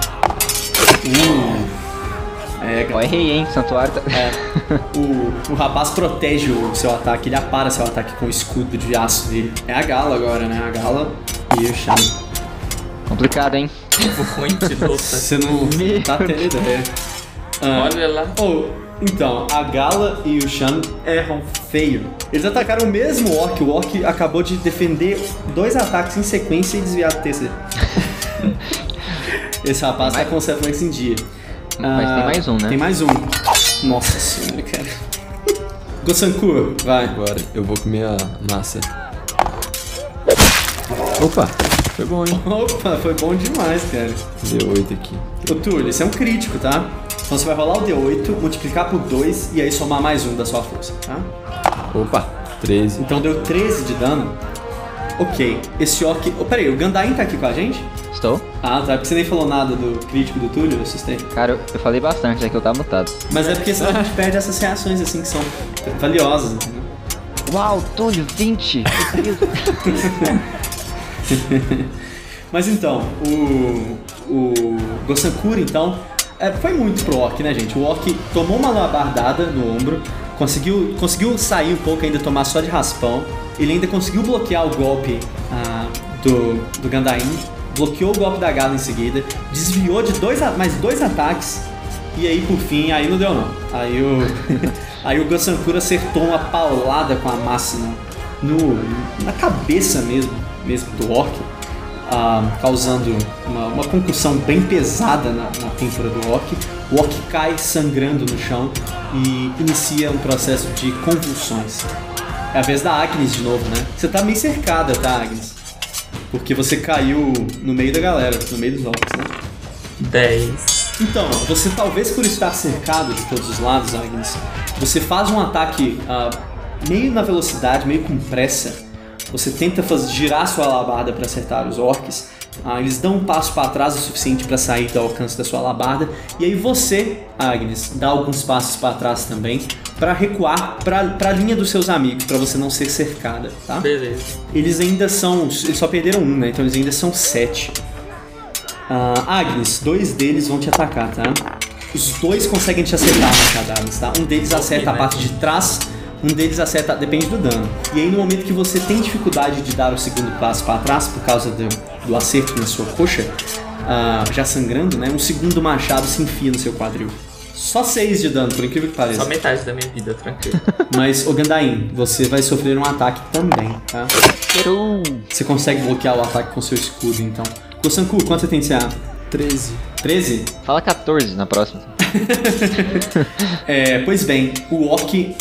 É, Ó, errei, hein? Santuário tá. É. O, o rapaz protege o seu ataque, ele apara seu ataque com o escudo de aço dele. É a Gala agora, né? A Gala e o Shan. Complicado, hein? Luta. Você não Meu tá tendo ideia. Ah, Olha lá. oh, então, a Gala e o Shan erram feio. Eles atacaram o mesmo Orc. O Orc acabou de defender dois ataques em sequência e desviar do terceiro. Esse rapaz tá com o reflexo em dia. Mas tem mais um, né? Tem mais um. Nossa senhora, cara. Gosankur, vai. Agora eu vou comer a massa. Opa, foi bom, hein? Opa, foi bom demais, cara. Deu 8 aqui. Ô Túlio, esse é um crítico, tá? Então você vai rolar o D8, multiplicar por 2 e aí somar mais um da sua força, tá? Opa, 13. Então deu 13 de dano. Ok, esse orc. Oh, peraí, o Gandain tá aqui com a gente? Estou? Ah, tá. Porque você nem falou nada do crítico do Túlio, eu assustei. Cara, eu, eu falei bastante, é que eu tava mutado. Mas é porque senão a gente perde essas reações assim que são valiosas, entendeu? Uau, Túlio, 20! Mas então, o. O Gosankura, então, é, foi muito pro Orc, né, gente? O Orc tomou uma labardada no ombro, conseguiu, conseguiu sair um pouco, ainda tomar só de raspão. Ele ainda conseguiu bloquear o golpe ah, do, do Gandain, bloqueou o golpe da Gala em seguida, desviou de dois, mais dois ataques, e aí por fim, aí não deu não. Aí o, aí o acertou uma paulada com a no, no- na cabeça mesmo, mesmo do Orc ah, causando uma, uma concussão bem pesada na, na têmpora do orc. O orc cai sangrando no chão e inicia um processo de convulsões. É a vez da Agnes de novo, né? Você tá meio cercada, tá, Agnes? Porque você caiu no meio da galera, no meio dos orcs, né? 10. Então, você talvez por estar cercado de todos os lados, Agnes, você faz um ataque ah, meio na velocidade, meio com pressa. Você tenta faz, girar sua alabarda para acertar os orcs. Ah, eles dão um passo para trás o suficiente para sair do alcance da sua alabarda. E aí você, Agnes, dá alguns passos para trás também para recuar para a linha dos seus amigos, para você não ser cercada, tá? Beleza. Eles ainda são. Eles só perderam um, né? Então eles ainda são sete. Ah, Agnes, dois deles vão te atacar, tá? Os dois conseguem te acertar, machadadas, tá? Um deles acerta a né? parte de trás, um deles acerta. Depende do dano. E aí, no momento que você tem dificuldade de dar o segundo passo para trás, por causa do, do acerto na sua coxa, ah, já sangrando, né? Um segundo machado se enfia no seu quadril. Só seis de dano, por incrível que pareça. Só metade da minha vida, tranquilo. Mas, Ogandain, você vai sofrer um ataque também, tá? Você consegue bloquear o ataque com seu escudo, então. Gosanku, quanto você tem de CA? 13. 13? Fala 14 na próxima. É, pois bem, o Orc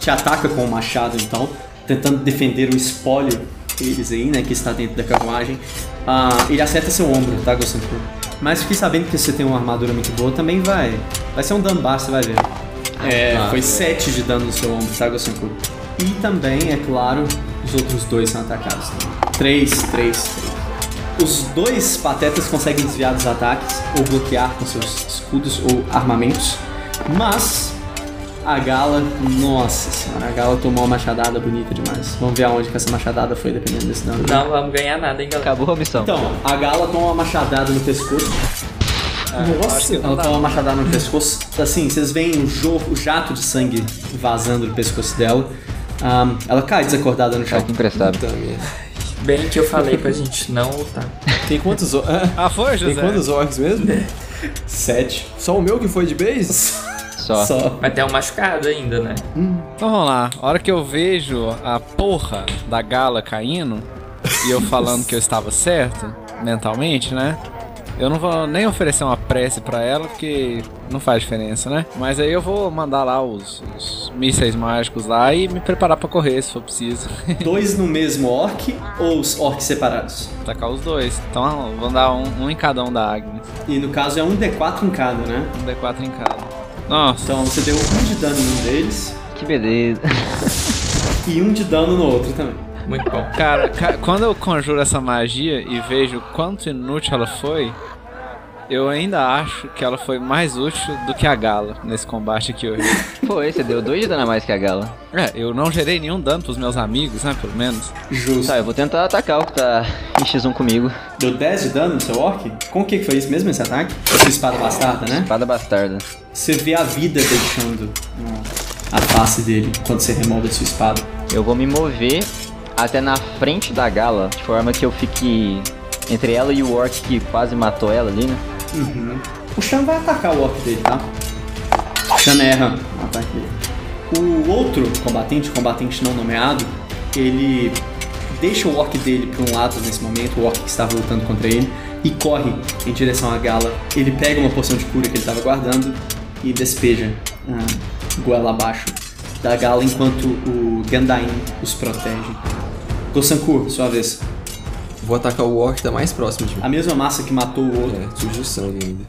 te ataca com o machado, então, tentando defender o espólio deles aí, né, que está dentro da carruagem. Ah, ele acerta seu ombro, tá, Gosanku? Mas fiquei sabendo que você tem uma armadura muito boa, também vai. Vai ser um dano baixo, você vai ver. É, Ah, foi é. 7 de dano no seu ombro, tá, Gosanku? E também, é claro, os outros dois são atacados. 3, 3, 3. Os dois patetas conseguem desviar dos ataques ou bloquear com seus escudos ou armamentos, mas a Gala, nossa senhora, a Gala tomou uma machadada bonita demais. Vamos ver aonde que essa machadada foi, dependendo desse dano. Não vamos ganhar nada, hein, galera? Acabou a missão. Então, a Gala toma uma machadada no pescoço. Nossa, Ela toma uma machadada no pescoço. Assim, vocês veem o, jo- o jato de sangue vazando do pescoço dela. Ahn, ela cai desacordada no chão. Cara, que. Puta merda. Bem que eu falei pra gente não lutar. Tem quantos or- ah, Ah, foi, Tem José? quantos orcs mesmo? Sete. Só o meu que foi de base? Só. Só. Mas tem um machucado ainda, né? Então vamos lá. A hora que eu vejo a porra da gala caindo e eu falando que eu estava certo, mentalmente, né? Eu não vou nem oferecer uma prece pra ela, porque não faz diferença, né? Mas aí eu vou mandar lá os, os mísseis mágicos lá e me preparar pra correr, se for preciso. Dois no mesmo orc ou os orcs separados? Tacar os dois. Então vamos dar um, um em cada um da Agnes. E no caso é um D4 em cada, né? Um D4 em cada. Nossa, Então você deu um de dano em um deles Que beleza. e um de dano no outro também. Muito bom. Cara, ca- quando eu conjuro essa magia e vejo quanto inútil ela foi, eu ainda acho que ela foi mais útil do que a Gala nesse combate aqui hoje. Foi, você deu dois de dano a mais que a gala. É, eu não gerei nenhum dano pros meus amigos, né, pelo menos. Justo. Tá, eu vou tentar atacar o que tá em X1 comigo. Deu 10 de dano no seu orc? Com o que foi isso mesmo, esse ataque? Com a sua espada bastarda, né? Espada bastarda. Você vê a vida deixando a face dele quando você remove a sua espada. Eu vou me mover até na frente da gala, de forma que eu fique entre ela e o orc que quase matou ela ali, né? O Shan vai atacar o orc dele, tá? O Shan erra o ataque dele. O outro combatente, combatente não nomeado, ele deixa o orc dele para um lado nesse momento, o orc que estava lutando contra ele, e corre em direção à gala. Ele pega uma poção de cura que ele estava guardando e despeja ah, goela abaixo da gala enquanto o Gandain os protege. Gosankur, sua vez. Vou atacar o orc que tá mais próximo de mim. A mesma massa que matou o outro. É, sujo de sangue ainda.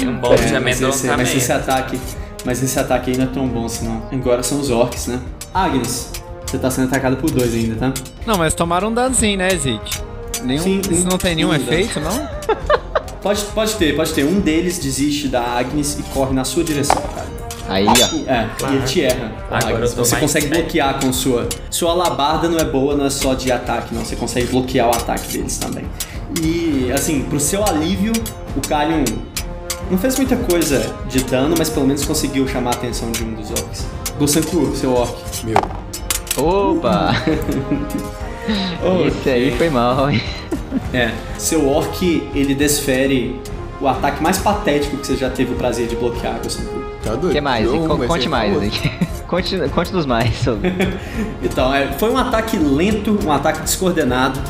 E um bolo de É, mas, esse, mas esse ataque. Mas esse ataque aí não é tão bom assim não. Agora são os orcs, né? Agnes, você tá sendo atacado por dois ainda, tá? Não, mas tomaram um danozinho, né, Zeke? Nenhum, Sim, isso não tem nenhum efeito, não? Pode, pode ter, pode ter. Um deles desiste da Agnes e corre na sua direção. Aí, ó. É, e ele te erra. Agora Você consegue sério. bloquear com sua. Sua alabarda não é boa, não é só de ataque, não. Você consegue bloquear o ataque deles também. E, assim, pro seu alívio, o Kalion não fez muita coisa de dano, mas pelo menos conseguiu chamar a atenção de um dos orcs. Gosanku, seu orc. Meu. Opa! Esse aí foi mal, hein? É, seu orc, ele desfere o ataque mais patético que você já teve o prazer de bloquear, Gosanku. Tá doido? O que mais? Um, vai conte ser mais. Conte, conte dos mais. sobre- Então, é, foi um ataque lento, um ataque descoordenado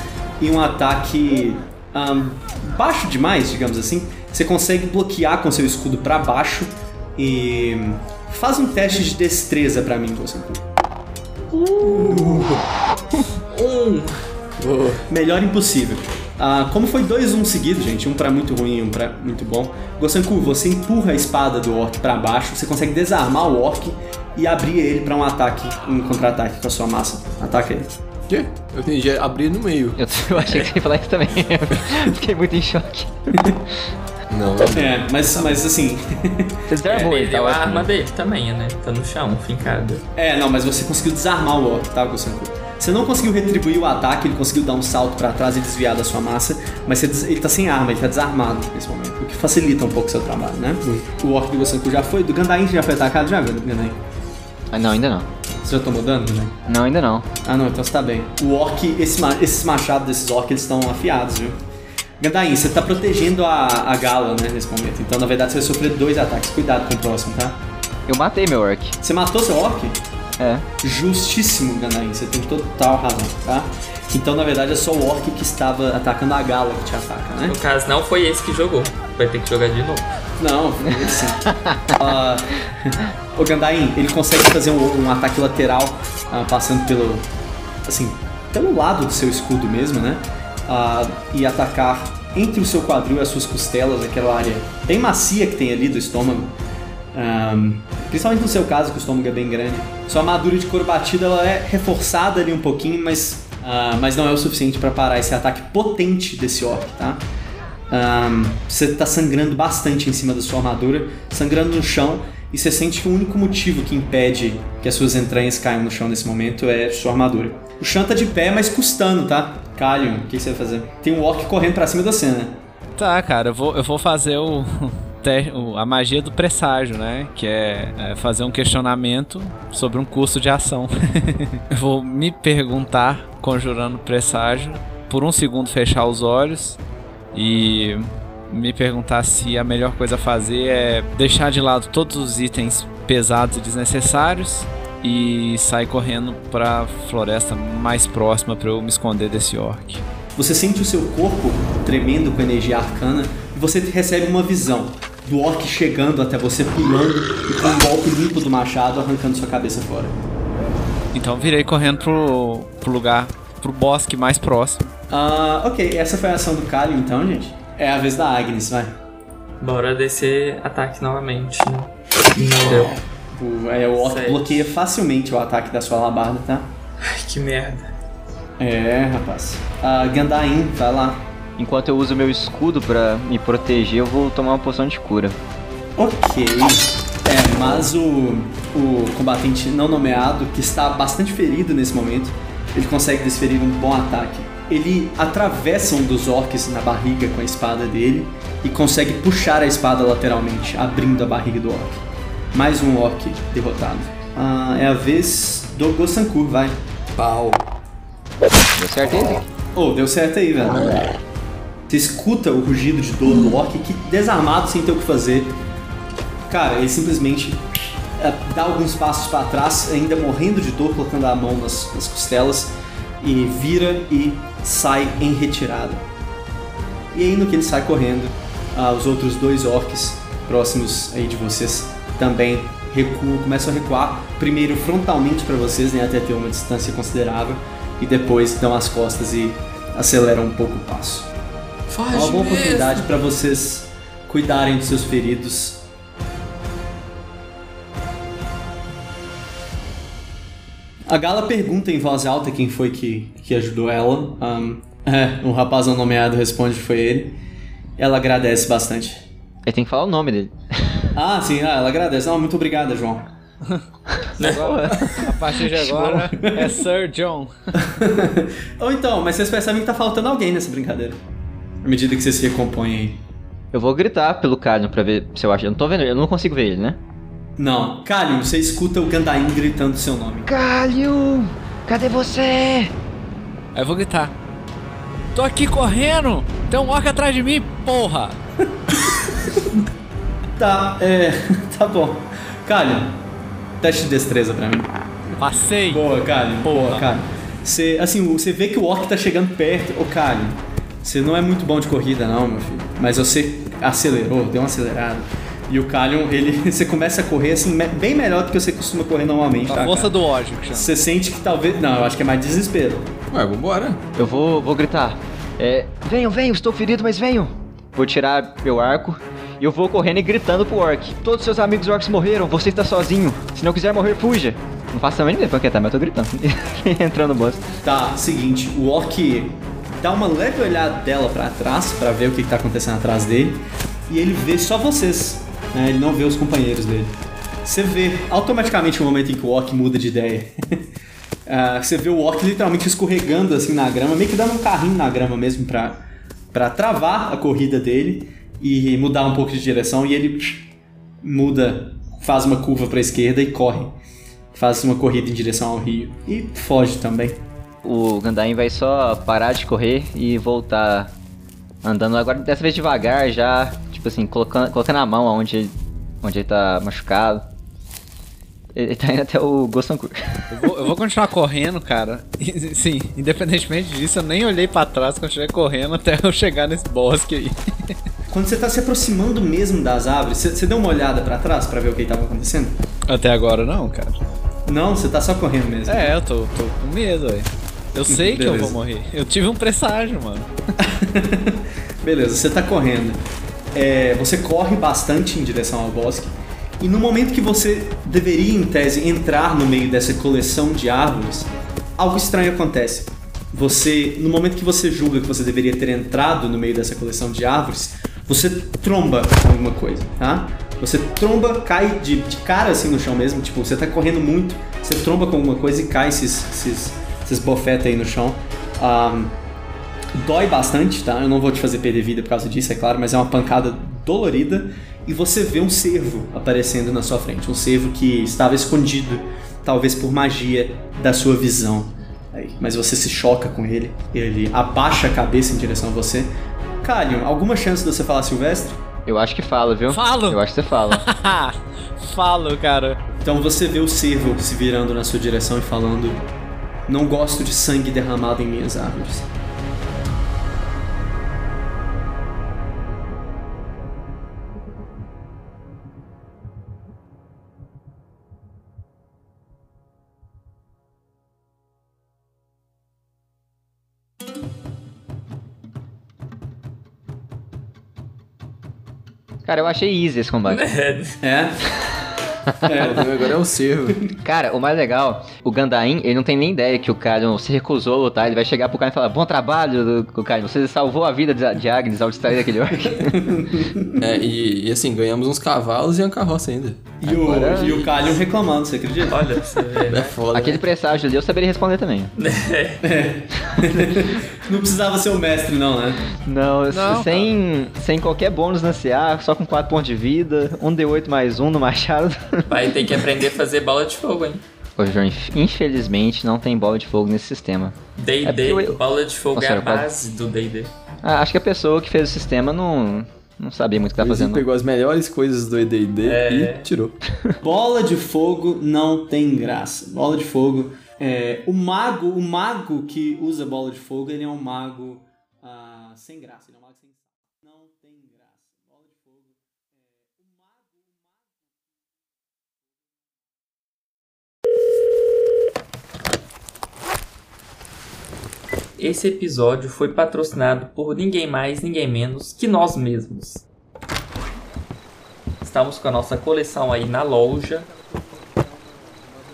e um ataque ahn, baixo demais, digamos assim. Você consegue bloquear com seu escudo pra baixo e faz um teste de destreza pra mim, Gosanku. Um. Boa. Melhor impossível. Ah, como foi dois um seguido, gente, um pra muito ruim e um pra muito bom. Gosanku, você empurra a espada do orc pra baixo, você consegue desarmar o orc e abrir ele pra um ataque, um contra-ataque com a sua massa. Ataca ele. Quê? Eu entendi, é abrir no meio. Eu, eu achei que você ia falar isso também. Fiquei muito em choque. Não, É, mas, mas assim. Você desarmou ele ele, tá deu a ótimo. arma dele também, né? Tá no chão, fincada. É, não, mas você conseguiu desarmar o orc, tá, Gosanku? Você não conseguiu retribuir o ataque, ele conseguiu dar um salto pra trás e desviar da sua massa, mas você des- ele tá sem arma, ele tá desarmado nesse momento, o que facilita um pouco o seu trabalho, né? O orc do Gosanku já foi, do Gandain já foi atacado, já, Gandain? Ah, não, ainda não. Você já tomou dano, Gandain? Não, ainda não. Ah, não, então você tá bem. O orc, esse ma- esses machados desses orcs, eles estão afiados, viu? Gandain, você tá protegendo a, a gala, né, nesse momento. Então, na verdade, você vai sofrer dois ataques. Cuidado com o próximo, tá? Eu matei meu orc. Você matou seu orc? É. Justíssimo, Gandain. Você tem total razão, tá? Então, na verdade, é só o orc que estava atacando a gala que te ataca, né? No caso, não foi esse que jogou. Vai ter que jogar de novo. Não, ele sim. Ah, o Gandain, ele consegue fazer um, um ataque lateral ah, passando pelo. assim, pelo lado do seu escudo mesmo, né? Ah, e atacar entre o seu quadril e as suas costelas, aquela área bem macia que tem ali do estômago. Ahm, principalmente no seu caso, que o estômago é bem grande. Sua armadura de couro batido ela é reforçada ali um pouquinho, mas, ah, mas não é o suficiente para parar esse ataque potente desse orc, tá? Ahm, você tá sangrando bastante em cima da sua armadura, sangrando no chão, e você sente que o único motivo que impede que as suas entranhas caiam no chão nesse momento é sua armadura. O chão tá de pé, mas custando, tá? Calion, o que você vai fazer? Tem um orc correndo pra cima da cena. Tá, cara, eu vou, eu vou fazer o te- a magia do presságio, né? Que é, é fazer um questionamento sobre um curso de ação. Vou me perguntar, conjurando presságio, por um segundo fechar os olhos e me perguntar se a melhor coisa a fazer é deixar de lado todos os itens pesados e desnecessários e sair correndo pra floresta mais próxima pra eu me esconder desse orc. Você sente o seu corpo tremendo com energia arcana e você recebe uma visão do orc chegando até você, pulando e com um golpe limpo do machado arrancando sua cabeça fora. Então virei correndo pro, pro lugar, pro bosque mais próximo. Ah, ok, essa foi a ação do Kalio então, gente. É a vez da Agnes, vai. Bora descer ataque novamente. né? Não deu. O, é, o orc Sete. bloqueia facilmente o ataque da sua alabarda, tá? Ai, que merda. É, rapaz. Ah, Gandain, vai lá. Enquanto eu uso meu escudo pra me proteger, eu vou tomar uma poção de cura. Ok. É, mas o, o combatente não nomeado, que está bastante ferido nesse momento, ele consegue desferir um bom ataque. Ele atravessa um dos orcs na barriga com a espada dele e consegue puxar a espada lateralmente, abrindo a barriga do orc. Mais um orc derrotado. Ah, é a vez do Gosankur, vai. Pau. Deu certo aí? Oh, deu certo aí, velho. Você escuta o rugido de dor do orc que, desarmado, sem ter o que fazer, cara, ele simplesmente é, dá alguns passos para trás, ainda morrendo de dor, colocando a mão nas, nas costelas, e vira e sai em retirada. E aí, no que ele sai correndo, ah, os outros dois orcs próximos aí de vocês também recuam, começam a recuar, primeiro frontalmente para vocês, né, até ter uma distância considerável, e depois dão as costas e aceleram um pouco o passo. É Foge uma boa mesmo. oportunidade para vocês cuidarem dos seus feridos. A Gala pergunta em voz alta quem foi que, que ajudou ela. Ahn, é, um rapaz não nomeado responde que foi ele. Ela agradece bastante. Ele tem que falar o nome dele. Ah, sim, ah, ela agradece. Não, muito obrigada, João. A partir de agora é Sir John. Ou então, mas vocês percebem que tá faltando alguém nessa brincadeira. À medida que vocês se recompõem aí. Eu vou gritar pelo Kalyon pra ver se eu acho. Eu não tô vendo, eu não consigo ver ele, né? Não, Kalium, você escuta o Gandain gritando seu nome. Kalyon! Cadê você? Aí eu vou gritar. Tô aqui correndo! Tem um orc atrás de mim, porra! Tá, é. Tá bom. Kalium, teste de destreza pra mim. Passei! Boa, Kalium. Boa. Kalium. Você, assim, você vê que o orc tá chegando perto. Ô, Kalium, você não é muito bom de corrida, não, meu filho. Mas você acelerou, deu uma acelerada. E o Kalium, ele. Você começa a correr, assim, bem melhor do que você costuma correr normalmente, tá? A força cara? do ódio que chama. Você sente que talvez. Não, eu acho que é mais desespero. Ué, vambora. Eu vou, vou gritar. É, venham, venham, estou ferido, mas venham. Vou tirar meu arco e eu vou correndo e gritando pro orc. Todos seus amigos orcs morreram, você está sozinho. Se não quiser morrer, fuja. Não faço também nem pra quietar, mas eu tô gritando. Entrando no boss. Tá, seguinte, o orc dá uma leve olhada dela pra trás pra ver o que, que tá acontecendo atrás dele e ele vê só vocês, né? Ele não vê os companheiros dele. Você vê automaticamente o momento em que o orc muda de ideia. Ah, você vê o orc literalmente escorregando assim na grama, meio que dando um carrinho na grama mesmo pra, pra travar a corrida dele e mudar um pouco de direção e ele muda, faz uma curva pra esquerda e corre. Faz uma corrida em direção ao rio e foge também. O Gandain vai só parar de correr e voltar andando agora dessa vez devagar, já, tipo assim, colocando, colocando a mão onde ele, onde ele tá machucado. Ele tá indo até o Gostankur. Eu vou, eu vou continuar correndo, cara. E, sim, independentemente disso, eu nem olhei pra trás, continuei correndo até eu chegar nesse bosque aí. Quando você tá se aproximando mesmo das árvores, você, você deu uma olhada pra trás pra ver o que estava acontecendo? Até agora não, cara. Não, você tá só correndo mesmo. É, eu tô, tô com medo, velho. Eu sei que eu Beleza. vou morrer. Eu tive um presságio, mano. Beleza, você tá correndo. É, você corre bastante em direção ao bosque. E no momento que você deveria, em tese, entrar no meio dessa coleção de árvores, algo estranho acontece. Você, no momento que você julga que você deveria ter entrado no meio dessa coleção de árvores, você tromba com alguma coisa, tá? Você tromba, cai de, de cara assim no chão mesmo, tipo, você tá correndo muito, você tromba com alguma coisa e cai esses, esses, esses bofetes aí no chão. Ahn, dói bastante, tá? Eu não vou te fazer perder vida por causa disso, é claro, mas é uma pancada dolorida e você vê um cervo aparecendo na sua frente. Um cervo que estava escondido, talvez por magia da sua visão. Aí, mas você se choca com ele, ele abaixa a cabeça em direção a você. Kalion, alguma chance de você falar Silvestre? Eu acho que fala, viu? Falo! Eu acho que você fala. Falo, cara. Então você vê o cervo se virando na sua direção e falando: Não gosto de sangue derramado em minhas árvores. Cara, eu achei easy esse combate. É? O problema agora é o cervo. Cara, o mais legal, o Gandain, ele não tem nem ideia que o Kalion se recusou a lutar. Ele vai chegar pro cara e falar: Bom trabalho, do- Kalion. Você salvou a vida de de Agnes ao distrair aquele orc. É, e, e assim, ganhamos uns cavalos e uma carroça ainda. E o, Agora- e o Kalion reclamando, você acredita? Olha, você ver, É né? foda. Aquele presságio ali eu saberia responder também. Não precisava ser o mestre, não, né? Não, Não, sem, sem qualquer bônus na CA, só com 4 pontos de vida, um D8 mais um no machado. Vai ter que aprender a fazer bola de fogo, hein? Ô, João, inf- infelizmente não tem bola de fogo nesse sistema. É D&D, porque eu- bola de fogo Nossa, é a eu quase- base do D&D. Ah, acho que a pessoa que fez o sistema não, não sabia muito o que tá fazendo. pegou as melhores coisas do ED&D É. e tirou. Bola de fogo não tem graça. Bola de fogo. É, o mago, o mago que usa bola de fogo, ele é um mago ah, sem graça. Ele é um mago sem Não tem graça. Bola de fogo. é, o mago, o mago. Esse episódio foi patrocinado por ninguém mais, ninguém menos que nós mesmos. Estamos com a nossa coleção aí na loja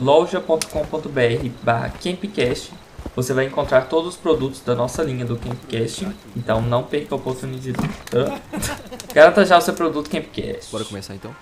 loja.com.br barra Campcast você vai encontrar todos os produtos da nossa linha do Campcast, então não perca a oportunidade? Garanta já o seu produto Campcast. Bora começar então?